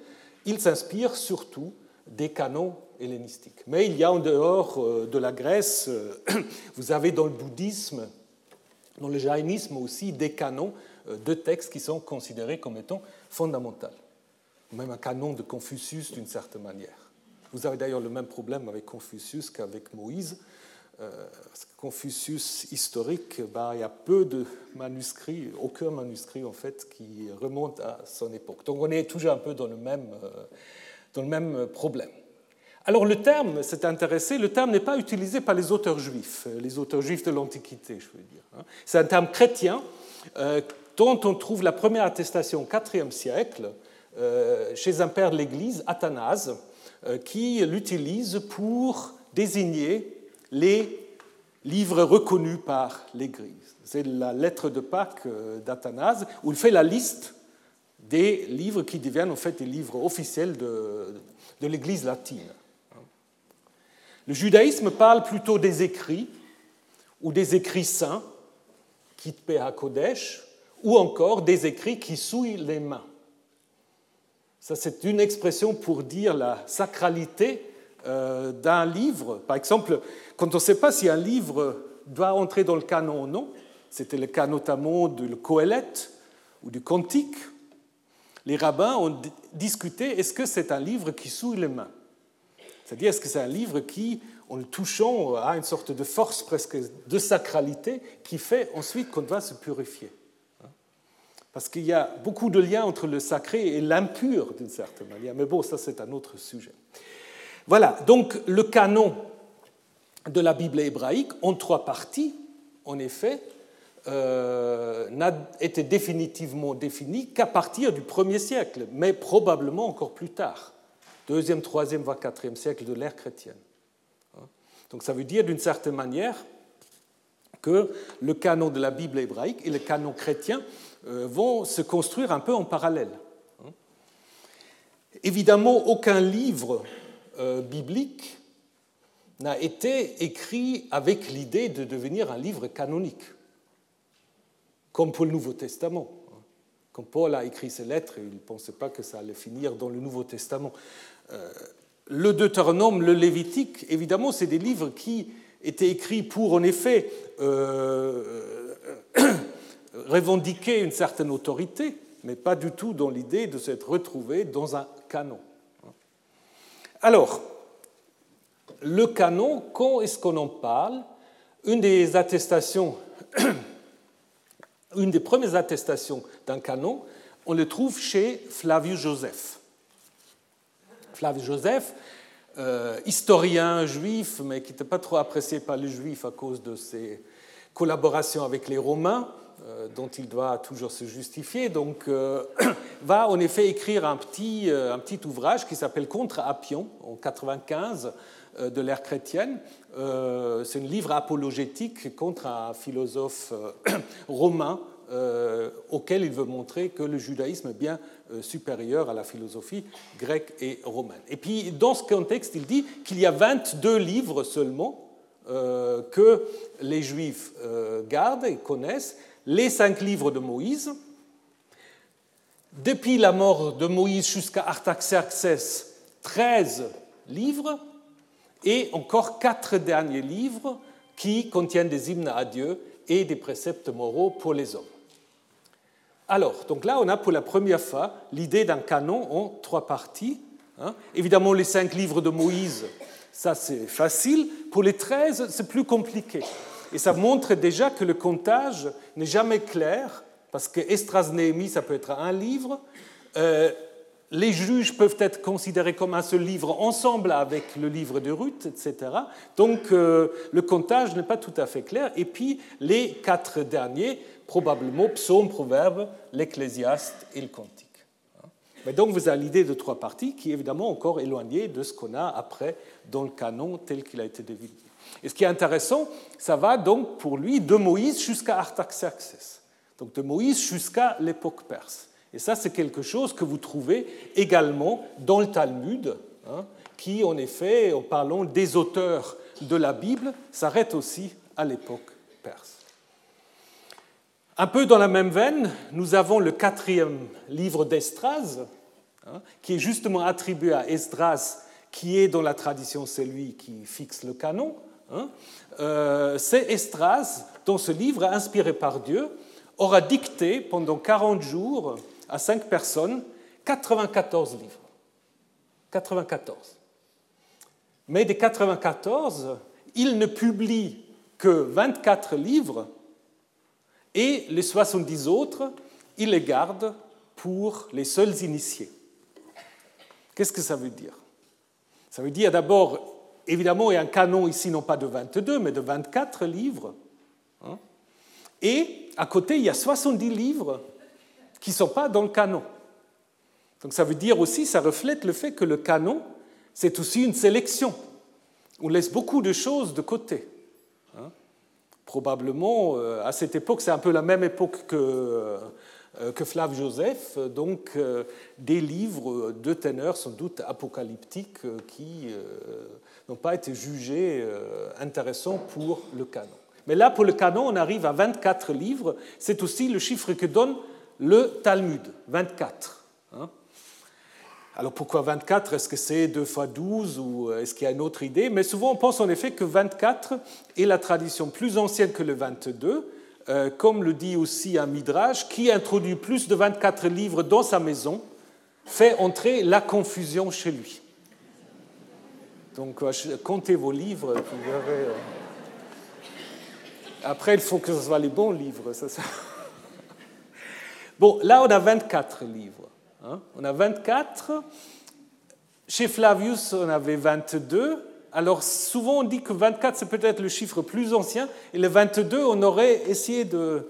il s'inspire surtout des canons hellénistiques. Mais il y a en dehors euh, de la Grèce, euh, vous avez dans le bouddhisme, dans le jaïnisme aussi, des canons euh, de textes qui sont considérés comme étant fondamentaux. Même un canon de Confucius d'une certaine manière. Vous avez d'ailleurs le même problème avec Confucius qu'avec Moïse. Confucius historique, bah, il y a peu de manuscrits, aucun manuscrit en fait qui remonte à son époque. Donc on est toujours un peu dans le même, euh, dans le même problème. Alors le terme, c'est intéressant, le terme n'est pas utilisé par les auteurs juifs, euh, les auteurs juifs de l'Antiquité, je veux dire. Hein. C'est un terme chrétien euh, dont on trouve la première attestation au IVe siècle chez un père de l'Église, Athanase, qui l'utilise pour désigner les livre reconnu par l'Église. C'est la lettre de Pâques euh, d'Athanase, où il fait la liste des livres qui deviennent en fait des livres officiels de, l'Église latine. Le judaïsme parle plutôt des écrits ou des écrits saints, Kitpe Kodesh, ou encore des écrits qui souillent les mains. Ça, c'est une expression pour dire la sacralité euh, d'un livre. Par exemple, quand on ne sait pas si un livre doit entrer dans le canon ou non, c'était le cas notamment du Coëlette ou du Cantique, les rabbins ont discuté est-ce que c'est un livre qui souille les mains? C'est-à-dire, est-ce que c'est un livre qui, en le touchant, a une sorte de force presque de sacralité qui fait ensuite qu'on doit se purifier Parce qu'il y a beaucoup de liens entre le sacré et l'impur d'une certaine manière. Mais bon, ça c'est un autre sujet. Voilà, donc le canon de la Bible hébraïque en trois parties, en effet, euh, n'a été définitivement défini qu'à partir du 1er siècle, mais probablement encore plus tard, deuxième, troisième, voire quatrième siècle de l'ère chrétienne. Donc ça veut dire d'une certaine manière que le canon de la Bible hébraïque et le canon chrétien euh, vont se construire un peu en parallèle. Évidemment, aucun livre euh, biblique n'a été écrit avec l'idée de devenir un livre canonique, comme pour le Nouveau Testament. Quand Paul a écrit ses lettres, il ne pensait pas que ça allait finir dans le Nouveau Testament. Euh, le Deutéronome, le Lévitique, évidemment, c'est des livres qui étaient écrits pour, en effet, euh, revendiquer une certaine autorité, mais pas du tout dans l'idée de s'être retrouvé dans un canon. Alors, le canon, quand est-ce qu'on en parle? Une des attestations, une des premières attestations d'un canon, on le trouve chez Flavius Joseph. Flavius Joseph, euh, historien juif, mais qui n'était pas trop apprécié par les juifs à cause de ses collaborations avec les Romains, euh, dont il doit toujours se justifier, donc euh, va en effet écrire un petit, un petit ouvrage qui s'appelle Contre Appion en 95 de l'ère chrétienne. C'est un livre apologétique contre un philosophe romain euh, auquel il veut montrer que le judaïsme est bien euh, supérieur à la philosophie grecque et romaine. Et puis, dans ce contexte, il dit qu'il y a 22 livres seulement euh, que les juifs gardent et connaissent, les cinq livres de Moïse. Depuis la mort de Moïse jusqu'à Artaxerxès, 13 livres, et encore quatre derniers livres qui contiennent des hymnes à Dieu et des préceptes moraux pour les hommes. Alors, donc là, on a pour la première fois l'idée d'un canon en trois parties. Hein. Évidemment, les cinq livres de Moïse, ça c'est facile. Pour les treize, c'est plus compliqué. Et ça montre déjà que le comptage n'est jamais clair, parce que Estras Néhémie, ça peut être un livre. Euh, les juges peuvent être considérés comme un seul livre ensemble avec le livre de Ruth, etc. Donc euh, le comptage n'est pas tout à fait clair. Et puis les quatre derniers, probablement psaume, proverbe, l'ecclésiaste et le cantique. Mais donc vous avez l'idée de trois parties qui est évidemment encore éloignée de ce qu'on a après dans le canon tel qu'il a été défini. Et ce qui est intéressant, ça va donc pour lui de Moïse jusqu'à Artaxerxès, donc de Moïse jusqu'à l'époque perse. Et ça, c'est quelque chose que vous trouvez également dans le Talmud, hein, qui, en effet, en parlant des auteurs de la Bible, s'arrête aussi à l'époque perse. Un peu dans la même veine, nous avons le quatrième livre d'Estras, hein, qui est justement attribué à Esdras, qui est dans la tradition celui qui fixe le canon. Hein. Euh, c'est Esdras, dont ce livre, inspiré par Dieu, aura dicté pendant 40 jours à cinq personnes 94 livres. 94. Mais des 94, il ne publie que 24 livres et les 70 autres, il les garde pour les seuls initiés. Qu'est-ce que ça veut dire? Ça veut dire d'abord, évidemment, il y a un canon ici, non pas de 22, mais de 24 livres. Hein. et à côté, il y a 70 livres qui ne sont pas dans le canon. Donc ça veut dire aussi, ça reflète le fait que le canon, c'est aussi une sélection. On laisse beaucoup de choses de côté probablement, euh, à cette époque, c'est un peu la même époque que, euh, que Flav Joseph, donc euh, des livres de teneur sans doute apocalyptiques qui n'ont pas été jugés intéressants pour le canon. Mais là, pour le canon, on arrive à 24 livres. C'est aussi le chiffre que donne le Talmud, 24. Alors pourquoi 24 Est-ce que c'est 2 fois 12 ou est-ce qu'il y a une autre idée? Mais souvent on pense en effet que 24 est la tradition plus ancienne que le 22, euh, comme le dit aussi un Midrash, qui introduit plus de 24 livres dans sa maison, fait entrer la confusion chez lui. Donc comptez vos livres, vous verrez. Euh. Après, il faut que ce soit les bons livres. Bon, là, on a 24 livres. Hein. on a 24. Chez Flavius, on avait 22. Alors souvent on dit que 24 c'est peut-être le chiffre plus ancien et le 22 on aurait essayé de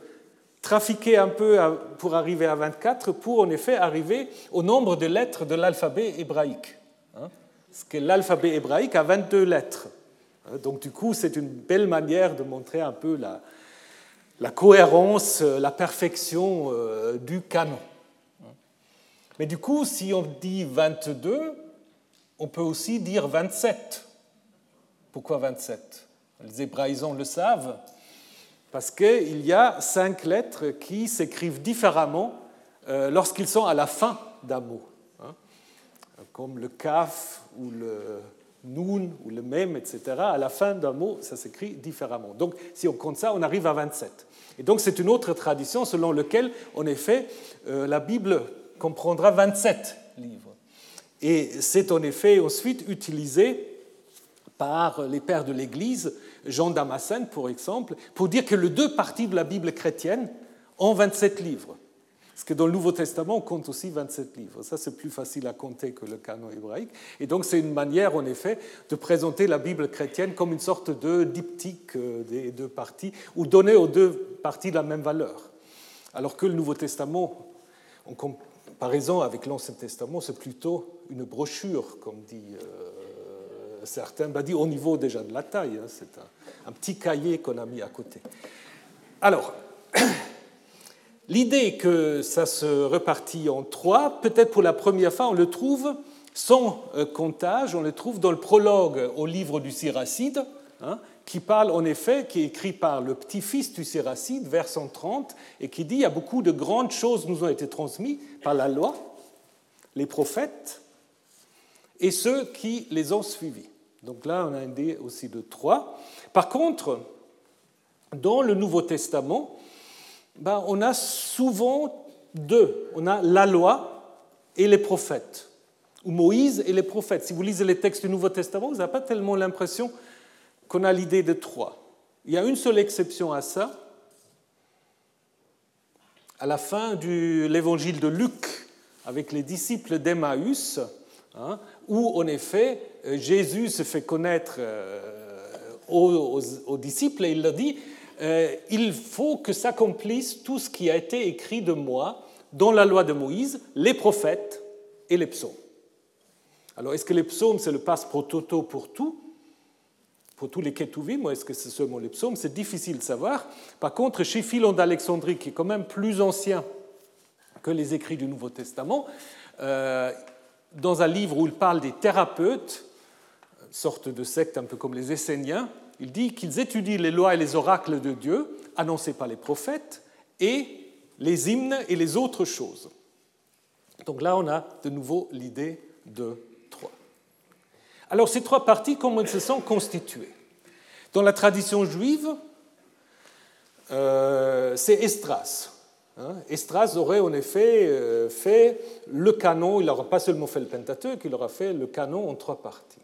trafiquer un peu pour arriver à 24 pour en effet arriver au nombre de lettres de l'alphabet hébraïque. Hein. Parce que l'alphabet hébraïque a 22 lettres. Hein. Donc du coup c'est une belle manière de montrer un peu la, la cohérence, la perfection du canon. Mais du coup, si on dit 22, on peut aussi dire 27. Pourquoi 27 Les hébraïsants le savent, parce qu'il y a cinq lettres qui s'écrivent différemment euh, lorsqu'ils sont à la fin d'un mot, hein. comme le kaf ou le noun ou le mem, etc. À la fin d'un mot, ça s'écrit différemment. Donc, si on compte ça, on arrive à 27. Et donc, c'est une autre tradition selon laquelle, en effet, euh, la Bible comprendra 27 livres. Et c'est en effet ensuite utilisé par les pères de l'Église, Jean Damascène pour exemple, pour dire que les deux parties de la Bible chrétienne ont 27 livres. Parce que dans le Nouveau Testament, on compte aussi 27 livres. Ça, c'est plus facile à compter que le canon hébraïque. Et donc, c'est une manière, en effet, de présenter la Bible chrétienne comme une sorte de diptyque euh, des deux parties, ou donner aux deux parties la même valeur. Alors que le Nouveau Testament, on comparaison avec l'Ancien Testament, c'est plutôt une brochure, comme dit euh, certains, bah, dit au niveau déjà de la taille, hein, c'est un, petit cahier qu'on a mis à côté. Alors, l'idée que ça se repartit en trois, peut-être pour la première fois, on le trouve sans euh, comptage, on le trouve dans le prologue au livre du Siracide, hein, qui parle en effet, qui est écrit par le petit-fils du Séracide, vers 130, et qui dit il y a beaucoup de grandes choses nous ont été transmises par la loi, les prophètes et ceux qui les ont suivis. Donc là, on a une idée aussi de trois. Par contre, dans le Nouveau Testament, ben, on a souvent deux. On a la loi et les prophètes, ou Moïse et les prophètes. Si vous lisez les textes du Nouveau Testament, vous n'avez pas tellement l'impression qu'on a l'idée de trois. Il y a une seule exception à ça. À la fin de l'évangile de Luc, avec les disciples d'Emmaüs, hein, où en effet Jésus se fait connaître euh, aux, disciples et il leur dit euh, il faut que s'accomplisse tout ce qui a été écrit de moi dans la loi de Moïse, les prophètes et les psaumes. Alors, est-ce que les psaumes, c'est le passe pro toto pour tout? Pour tous les Ketuvim, ou est-ce que c'est seulement les psaumes? C'est difficile de savoir. Par contre, chez Philon d'Alexandrie, qui est quand même plus ancien que les écrits du Nouveau Testament, euh, dans un livre où il parle des thérapeutes, sorte de secte un peu comme les Esséniens, il dit qu'ils étudient les lois et les oracles de Dieu, annoncés par les prophètes, et les hymnes et les autres choses. Donc là, on a de nouveau l'idée de alors ces trois parties, comment elles se sont constituées? Dans la tradition juive, euh, c'est Estras. Hein. Estras aurait en effet euh, fait le canon, il n'aura pas seulement fait le Pentateuque, il aura fait le canon en trois parties.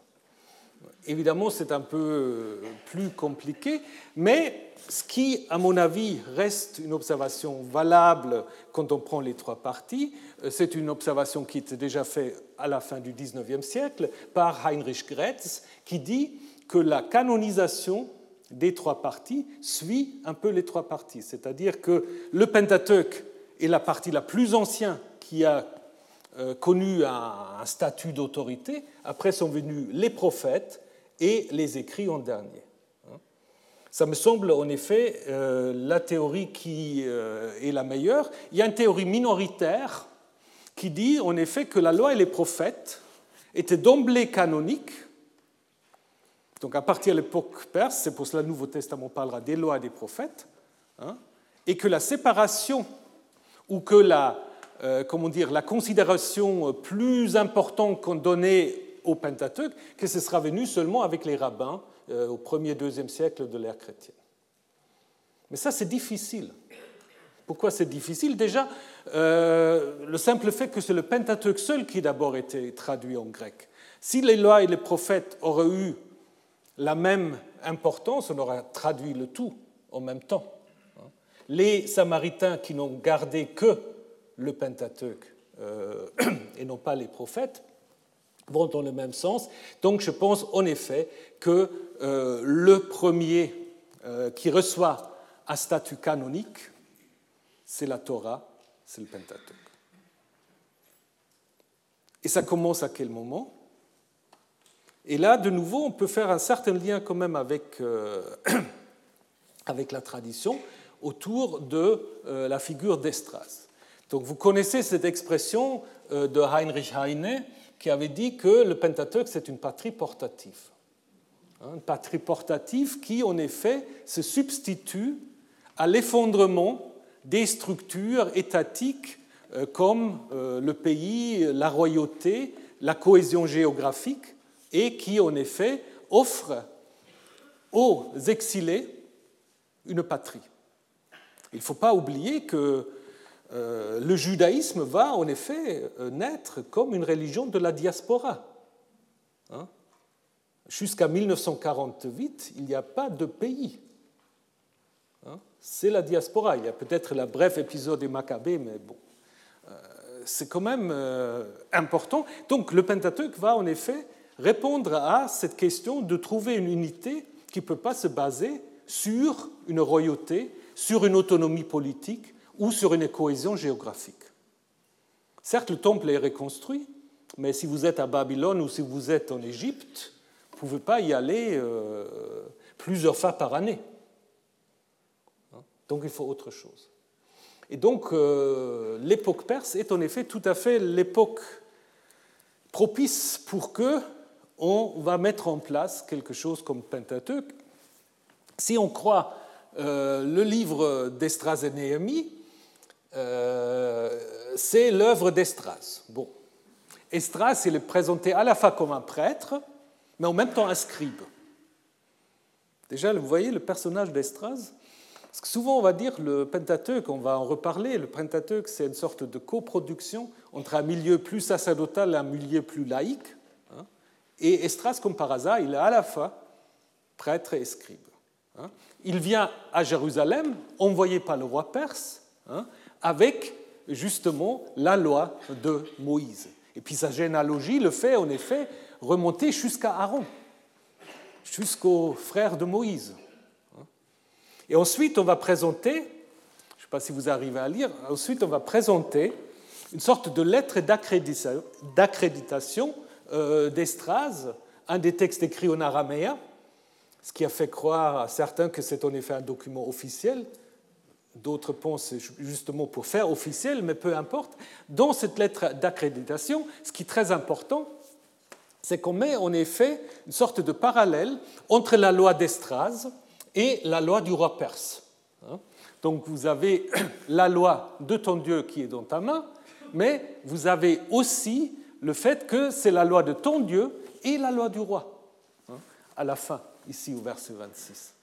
Évidemment, c'est un peu euh, plus compliqué, mais ce qui, à mon avis, reste une observation valable quand on prend les trois parties, euh, c'est une observation qui était déjà faite à la fin du XIXe siècle par Heinrich Gretz, qui dit que la canonisation des trois parties suit un peu les trois parties. C'est-à-dire que le Pentateuque est la partie la plus ancienne qui a euh, connu un statut d'autorité. Après sont venus les prophètes et les écrits en dernier. Ça me semble en effet euh, la théorie qui euh, est la meilleure. Il y a une théorie minoritaire qui dit en effet que la loi et les prophètes étaient d'emblée canoniques. Donc à partir de l'époque perse, c'est pour cela que le Nouveau Testament parlera des lois et des prophètes, hein, et que la séparation ou que la, euh, comment dire, la considération plus importante qu'on donnait au Pentateuque que ce sera venu seulement avec les rabbins euh, au 1er, 2e siècle de l'ère chrétienne. Mais ça, c'est difficile. Pourquoi c'est difficile? Déjà, euh, le simple fait que c'est le Pentateuque seul qui d'abord été traduit en grec. Si les lois et les prophètes auraient eu la même importance, on aurait traduit le tout en même temps. Les Samaritains qui n'ont gardé que le Pentateuque euh, et non pas les prophètes vont dans le même sens. Donc je pense en effet que euh, le premier euh, qui reçoit un statut canonique, c'est la Torah, c'est le Pentateuque. Et ça commence à quel moment? Et là, de nouveau, on peut faire un certain lien quand même avec, euh, avec la tradition. autour de la figure d'Estras. Donc vous connaissez cette expression de Heinrich Heine qui avait dit que le Pentateuque, c'est une patrie portative. Hein, une patrie portative qui, en effet, se substitue à l'effondrement des structures étatiques euh, comme euh, le pays, la royauté, la cohésion géographique, et qui, en effet, offre aux exilés une patrie. Il ne faut pas oublier que le judaïsme va en effet euh, naître comme une religion de la diaspora. Hein. Jusqu'à 1948, il n'y a pas de pays. Hein. C'est la diaspora. Il y a peut-être la bref épisode des Maccabées, mais bon, euh, c'est quand même important. Donc le Pentateuque va en effet répondre à cette question de trouver une unité qui ne peut pas se baser sur une royauté, sur une autonomie politique, ou sur une cohésion géographique. Certes, le temple est reconstruit, mais si vous êtes à Babylone ou si vous êtes en Égypte, vous ne pouvez pas y aller euh, plusieurs fois par année. Hein? Donc il faut autre chose. Et donc euh, l'époque perse est en effet tout à fait l'époque propice pour que on va mettre en place quelque chose comme Pentateuque. Si on croit euh, le livre d'Estras et Néhémie, c'est l'œuvre d'Estras. Bon. Estras, il est présenté à la fois comme un prêtre, mais en même temps un scribe. Déjà, vous voyez le personnage d'Estras? Que souvent, on va dire le Pentateuque, on va en reparler, le Pentateuque, c'est une sorte de coproduction entre un milieu plus sacerdotal et un milieu plus laïque. Hein. Et Estras, comme par hasard, il est à la fois prêtre et scribe. Hein. Il vient à Jérusalem, envoyé par le roi perse, hein, avec justement la loi de Moïse. Et puis sa généalogie le fait en effet remonter jusqu'à Aaron, jusqu'aux frères de Moïse. Et ensuite, on va présenter, je ne sais pas si vous arrivez à lire, ensuite on va présenter une sorte de lettre d'accréditation euh, d'Estras, un des textes écrits en araméen, ce qui a fait croire à certains que c'est en effet un document officiel, D'autres pensent justement pour faire officiel, mais peu importe. Dans cette lettre d'accréditation, ce qui est très important, c'est qu'on met en effet une sorte de parallèle entre la loi d'Estras et la loi du roi perse. Hein. Donc vous avez la loi de ton Dieu qui est dans ta main, mais vous avez aussi le fait que c'est la loi de ton Dieu et la loi du roi, hein, à la fin, ici au verset 26.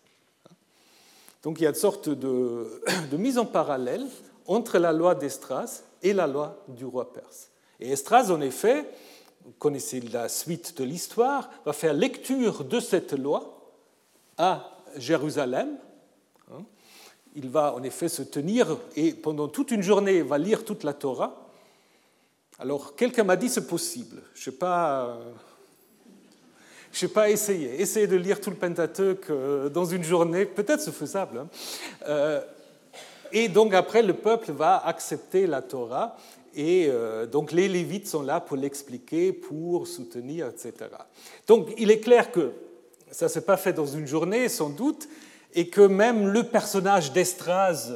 Donc il y a une sorte de, mise en parallèle entre la loi d'Estras et la loi du roi perse. Et Estras, en effet, vous connaissez la suite de l'histoire, va faire lecture de cette loi à Jérusalem. Hein. Il va en effet se tenir et pendant toute une journée, va lire toute la Torah. Alors, quelqu'un m'a dit c'est possible. Je ne sais pas je n'ai pas essayé. Essayer de lire tout le Pentateuque euh, dans une journée, peut-être c'est faisable. Hein. Euh, et donc après, le peuple va accepter la Torah. Et euh, donc les Lévites sont là pour l'expliquer, pour soutenir, etc. Donc il est clair que ça ne s'est pas fait dans une journée, sans doute, et que même le personnage d'Estras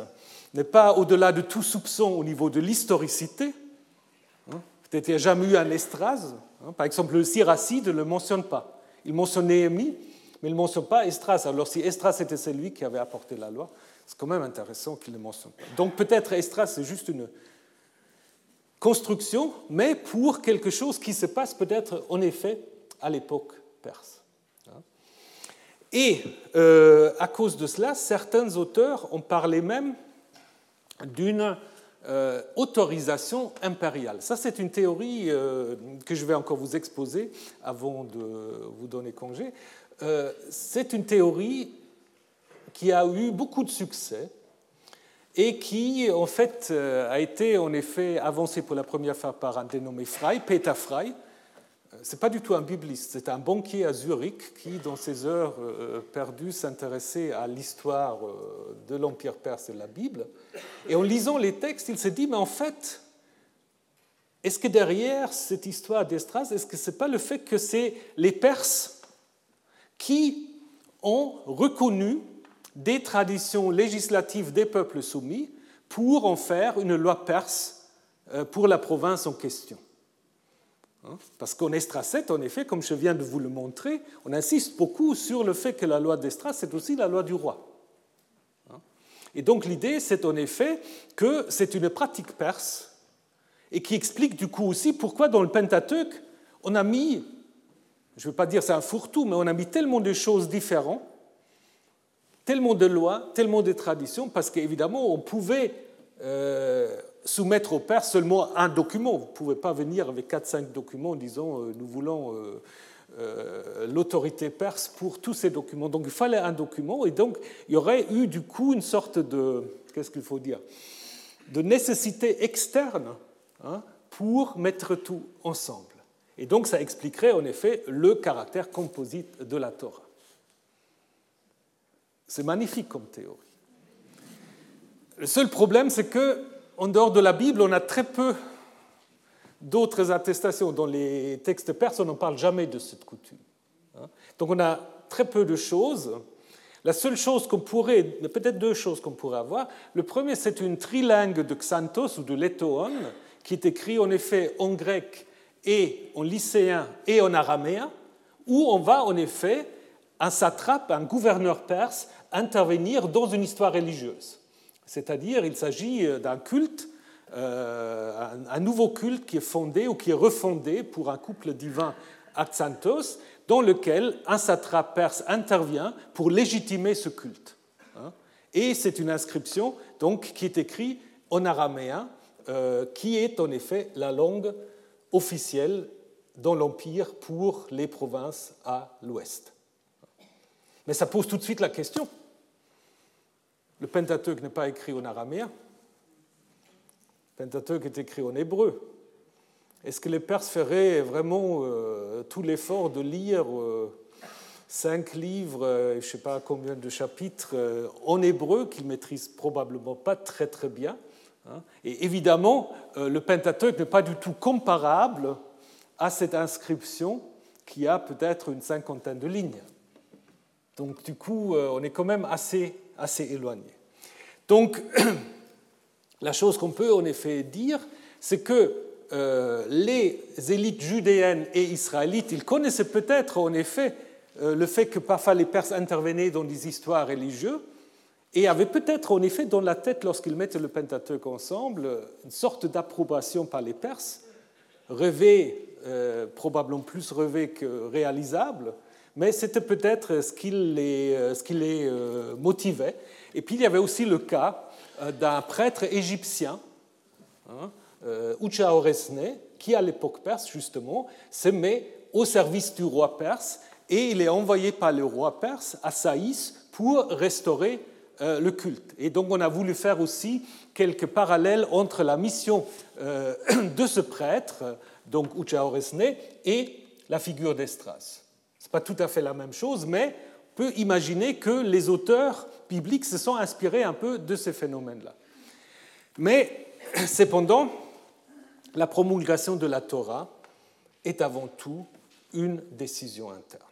n'est pas au-delà de tout soupçon au niveau de l'historicité. Hein. Peut-être qu'il n'y a jamais eu un Estras. Hein. Par exemple, le Siracide ne le mentionne pas. Il mentionne Néhémie, mais il ne mentionne pas Estras. Alors si Estras était celui qui avait apporté la loi, c'est quand même intéressant qu'il ne mentionne pas. Donc peut-être Estras, c'est juste une construction, mais pour quelque chose qui se passe peut-être en effet à l'époque perse. Et euh, à cause de cela, certains auteurs ont parlé même d'une euh, autorisation impériale. Ça, c'est une théorie euh, que je vais encore vous exposer avant de vous donner congé. Euh, c'est une théorie qui a eu beaucoup de succès et qui, en fait, a été en effet avancée pour la première fois par un dénommé Frey, Peter Frey, ce n'est pas du tout un bibliste, c'est un banquier à Zurich qui, dans ses heures euh, perdues, s'intéressait à l'histoire euh, de l'Empire perse et de la Bible. Et en lisant les textes, il s'est dit, mais en fait, est-ce que derrière cette histoire d'Estras, est-ce que ce n'est pas le fait que c'est les Perses qui ont reconnu des traditions législatives des peuples soumis pour en faire une loi perse euh, pour la province en question? Hein? Parce qu'en Estracet, en effet, comme je viens de vous le montrer, on insiste beaucoup sur le fait que la loi d'Estras, c'est aussi la loi du roi. Hein? Et donc l'idée, c'est en effet que c'est une pratique perse et qui explique du coup aussi pourquoi dans le Pentateuque, on a mis, je ne veux pas dire c'est un fourre-tout, mais on a mis tellement de choses différentes, tellement de lois, tellement de traditions, parce qu'évidemment, on pouvait euh, soumettre au père seulement un document. Vous ne pouvez pas venir avec 4-5 documents en disant euh, nous voulons euh, l'autorité perse pour tous ces documents. Donc il fallait un document, et donc il y aurait eu du coup une sorte de, qu'est-ce qu'il faut dire, de nécessité externe Hein, pour mettre tout ensemble. Et donc ça expliquerait en effet le caractère composite de la Torah. C'est magnifique comme théorie. Le seul problème, c'est que en dehors de la Bible, on a très peu d'autres attestations. Dans les textes perses, on n'en parle jamais de cette coutume. Hein. Donc on a très peu de choses. La seule chose qu'on pourrait, peut-être deux choses qu'on pourrait avoir. Le premier, c'est une trilingue de Xanthos ou de Létoon qui est écrit en effet en grec et en lycéen et en araméen, où on va en effet, un satrape, un gouverneur perse, intervenir dans une histoire religieuse. C'est-à-dire, il s'agit d'un culte, euh, un nouveau culte qui est fondé ou qui est refondé pour un couple divin à Xanthos, dans lequel un satrape perse intervient pour légitimer ce culte. Hein. Et c'est une inscription donc, qui est écrite en araméen, euh, qui est en effet la langue officielle dans l'Empire pour les provinces à l'ouest. Mais ça pose tout de suite la question. Le Pentateuque n'est pas écrit en araméen. Le Pentateuque est écrit en hébreu. Est-ce que les Perses feraient vraiment euh, tout l'effort de lire euh, cinq livres, je ne sais pas combien de chapitres, en hébreu qu'ils maîtrisent probablement pas très très bien Hein? Et évidemment, euh, le Pentateuque n'est pas du tout comparable à cette inscription qui a peut-être une cinquantaine de lignes. Donc du coup, euh, on est quand même assez, assez éloigné. Donc la chose qu'on peut en effet dire, c'est que euh, les élites judéennes et israélites, ils connaissaient peut-être en effet le fait que parfois les Perses intervenaient dans des histoires religieuses, et avait peut-être en effet dans la tête, lorsqu'ils mettent le Pentateuque ensemble, une sorte d'approbation par les Perses, rêvé, euh, probablement plus rêvé que réalisable, mais c'était peut-être ce qui les, euh, euh, motivait. Et puis il y avait aussi le cas d'un prêtre égyptien, hein, Oresne, qui à l'époque perse, justement, se met au service du roi perse et il est envoyé par le roi perse à Saïs pour restaurer euh, le culte. Et donc on a voulu faire aussi quelques parallèles entre la mission euh, de ce prêtre, donc Ucha Oresne, et la figure d'Estras. Ce n'est pas tout à fait la même chose, mais on peut imaginer que les auteurs bibliques se sont inspirés un peu de ces phénomènes-là. Mais cependant, la promulgation de la Torah est avant tout une décision interne.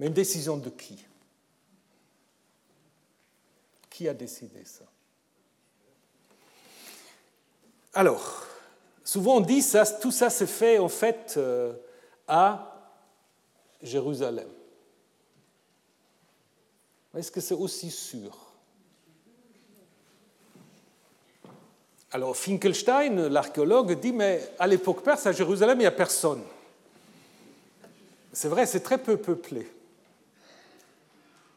Mais une décision de qui? Qui a décidé ça? Alors, souvent on dit ça, tout ça s'est fait en fait euh, à Jérusalem. Est-ce que c'est aussi sûr? Alors Finkelstein, l'archéologue, dit, mais à l'époque perse, à Jérusalem, il n'y a personne. C'est vrai, c'est très peu peuplé.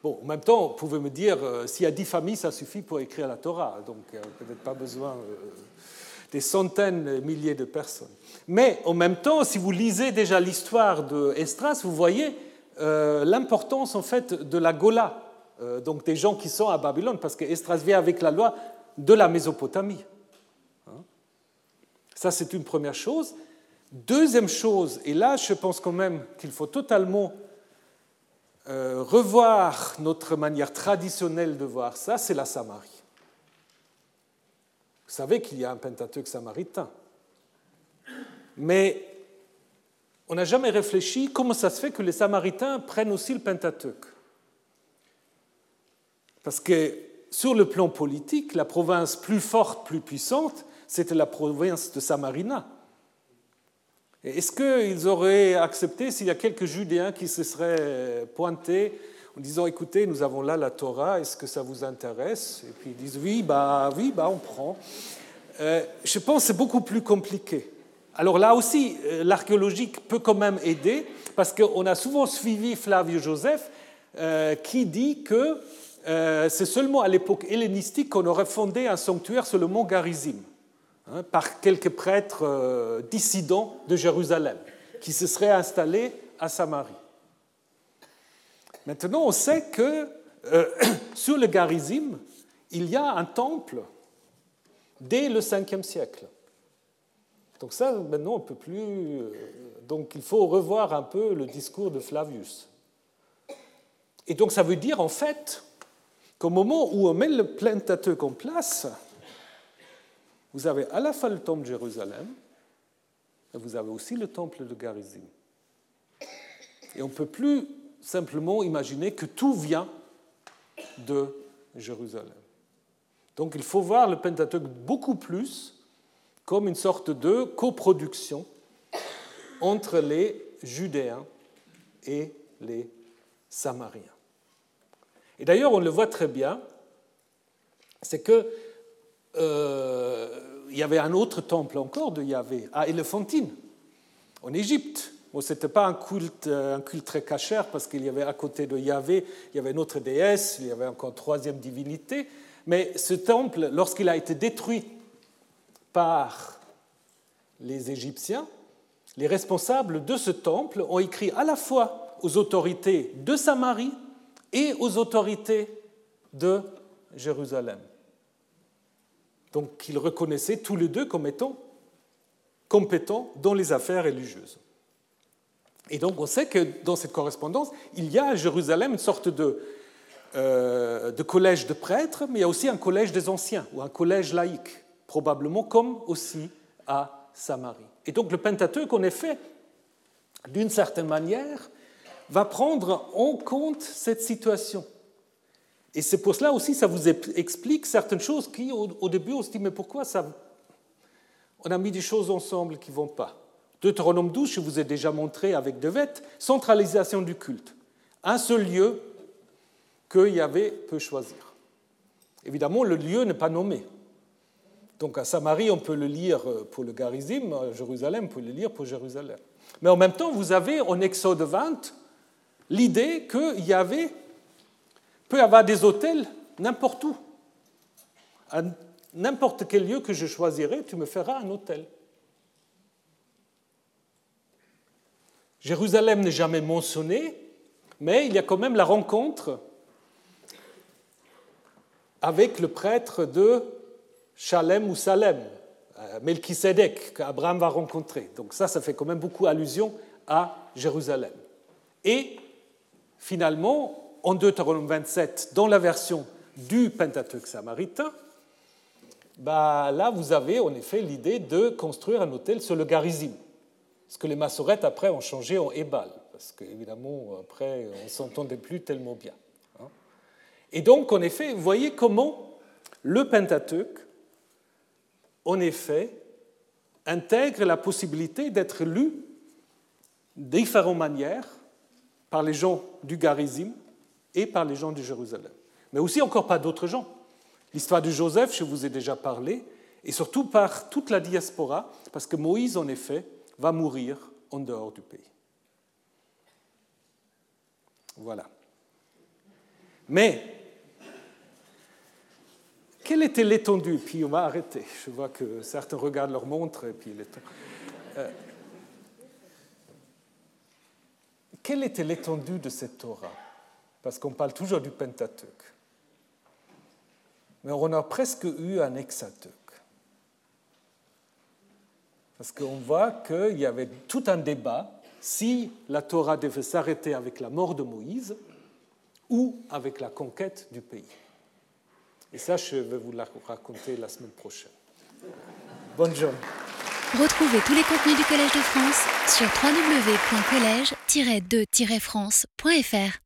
Bon, en même temps, vous pouvez me dire, euh, s'il y a dix familles, ça suffit pour écrire la Torah, donc euh, peut-être pas besoin euh, des centaines, de milliers de personnes. Mais en même temps, si vous lisez déjà l'histoire de Estras, vous voyez l'importance en fait de la Gola, donc des gens qui sont à Babylone, parce que Estras vient avec la loi de la Mésopotamie. Hein. Ça, c'est une première chose. Deuxième chose, et là, je pense quand même qu'il faut totalement euh, revoir notre manière traditionnelle de voir ça, c'est la Samarie. Vous savez qu'il y a un Pentateuque samaritain. Mais on n'a jamais réfléchi comment ça se fait que les Samaritains prennent aussi le Pentateuque. Parce que sur le plan politique, la province plus forte, plus puissante, c'était la province de Samarina. Est-ce qu'ils auraient accepté s'il y a quelques Judéens qui se seraient pointés en disant écoutez, nous avons là la Torah, est-ce que ça vous intéresse? Et puis ils disent oui, bah oui, bah on prend. Euh, je pense que c'est beaucoup plus compliqué. Alors là aussi, euh, l'archéologie peut quand même aider, parce qu'on a souvent suivi Flavio Joseph, euh, qui dit que c'est seulement à l'époque hellénistique qu'on aurait fondé un sanctuaire sur le mont Garizim, hein, par quelques prêtres dissidents de Jérusalem, qui se seraient installés à Samarie. Maintenant, on sait que sur le Garizim, il y a un temple dès le 5e siècle. Donc ça, maintenant, on ne peut plus... Euh, donc il faut revoir un peu le discours de Flavius. Et donc ça veut dire, en fait, qu'au moment où on met le Pentateuque en place, vous avez à la fois le temple de Jérusalem, et vous avez aussi le temple de Garizim. Et on ne peut plus simplement imaginer que tout vient de Jérusalem. Donc il faut voir le Pentateuque beaucoup plus comme une sorte de coproduction entre les Judéens et les Samariens. Et d'ailleurs, on le voit très bien, c'est que euh, y avait un autre temple encore de Yahvé, à Éléphantine, en Égypte. Ce n'était pas un culte, un culte très cachère parce qu'il y avait à côté de Yahvé, il y avait une autre déesse, il y avait encore une troisième divinité, mais ce temple, lorsqu'il a été détruit par les Égyptiens, les responsables de ce temple ont écrit à la fois aux autorités de Samarie et aux autorités de Jérusalem. Donc ils reconnaissaient tous les deux comme étant compétents dans les affaires religieuses. Et donc on sait que dans cette correspondance, il y a à Jérusalem une sorte de euh, de collège de prêtres, mais il y a aussi un collège des anciens, ou un collège laïque, probablement comme aussi à Samarie. Et donc le Pentateuque, en effet, d'une certaine manière, va prendre en compte cette situation. Et c'est pour cela aussi, ça vous explique certaines choses qui, au, début, on se dit, mais pourquoi ça... On a mis des choses ensemble qui ne vont pas? Deutéronome 12, je vous ai déjà montré avec Devet, centralisation du culte. Un seul lieu que Yahvé peut choisir. Évidemment, le lieu n'est pas nommé. Donc à Samarie, on peut le lire pour le Garizim, à Jérusalem, on peut le lire pour Jérusalem. Mais en même temps, vous avez en Exode 20 l'idée que Yahvé peut avoir des hôtels n'importe où. À n'importe quel lieu que je choisirai, tu me feras un hôtel. Jérusalem n'est jamais mentionné, mais il y a quand même la rencontre avec le prêtre de Shalem ou Salem, euh, Melchisedec, qu'Abraham va rencontrer. Donc ça, ça fait quand même beaucoup allusion à Jérusalem. Et finalement, en Deutéronome 27, dans la version du Pentateuque samaritain, bah là, vous avez en effet l'idée de construire un hôtel sur le Garizim. Ce que les massorettes, après, ont changé en Ebal, parce qu'évidemment, après, on ne s'entendait plus tellement bien. Et donc, en effet, vous voyez comment le Pentateuque, en effet, intègre la possibilité d'être lu de différentes manières par les gens du Garizim et par les gens de Jérusalem. Mais aussi encore pas d'autres gens. L'histoire de Joseph, je vous ai déjà parlé, et surtout par toute la diaspora, parce que Moïse, en effet, va mourir en dehors du pays. Voilà. Mais quelle était l'étendue? Puis on va arrêter. Je vois que certains regardent leur montre et puis euh, quelle était l'étendue de cette Torah? Parce qu'on parle toujours du Pentateuque. Mais on a presque eu un hexateuque. Parce qu'on voit qu'il y avait tout un débat si la Torah devait s'arrêter avec la mort de Moïse ou avec la conquête du pays. Et ça, je vais vous la raconter la semaine prochaine. Bonne journée. Retrouvez tous les contenus du Collège de France sur www.colège-2-france.fr.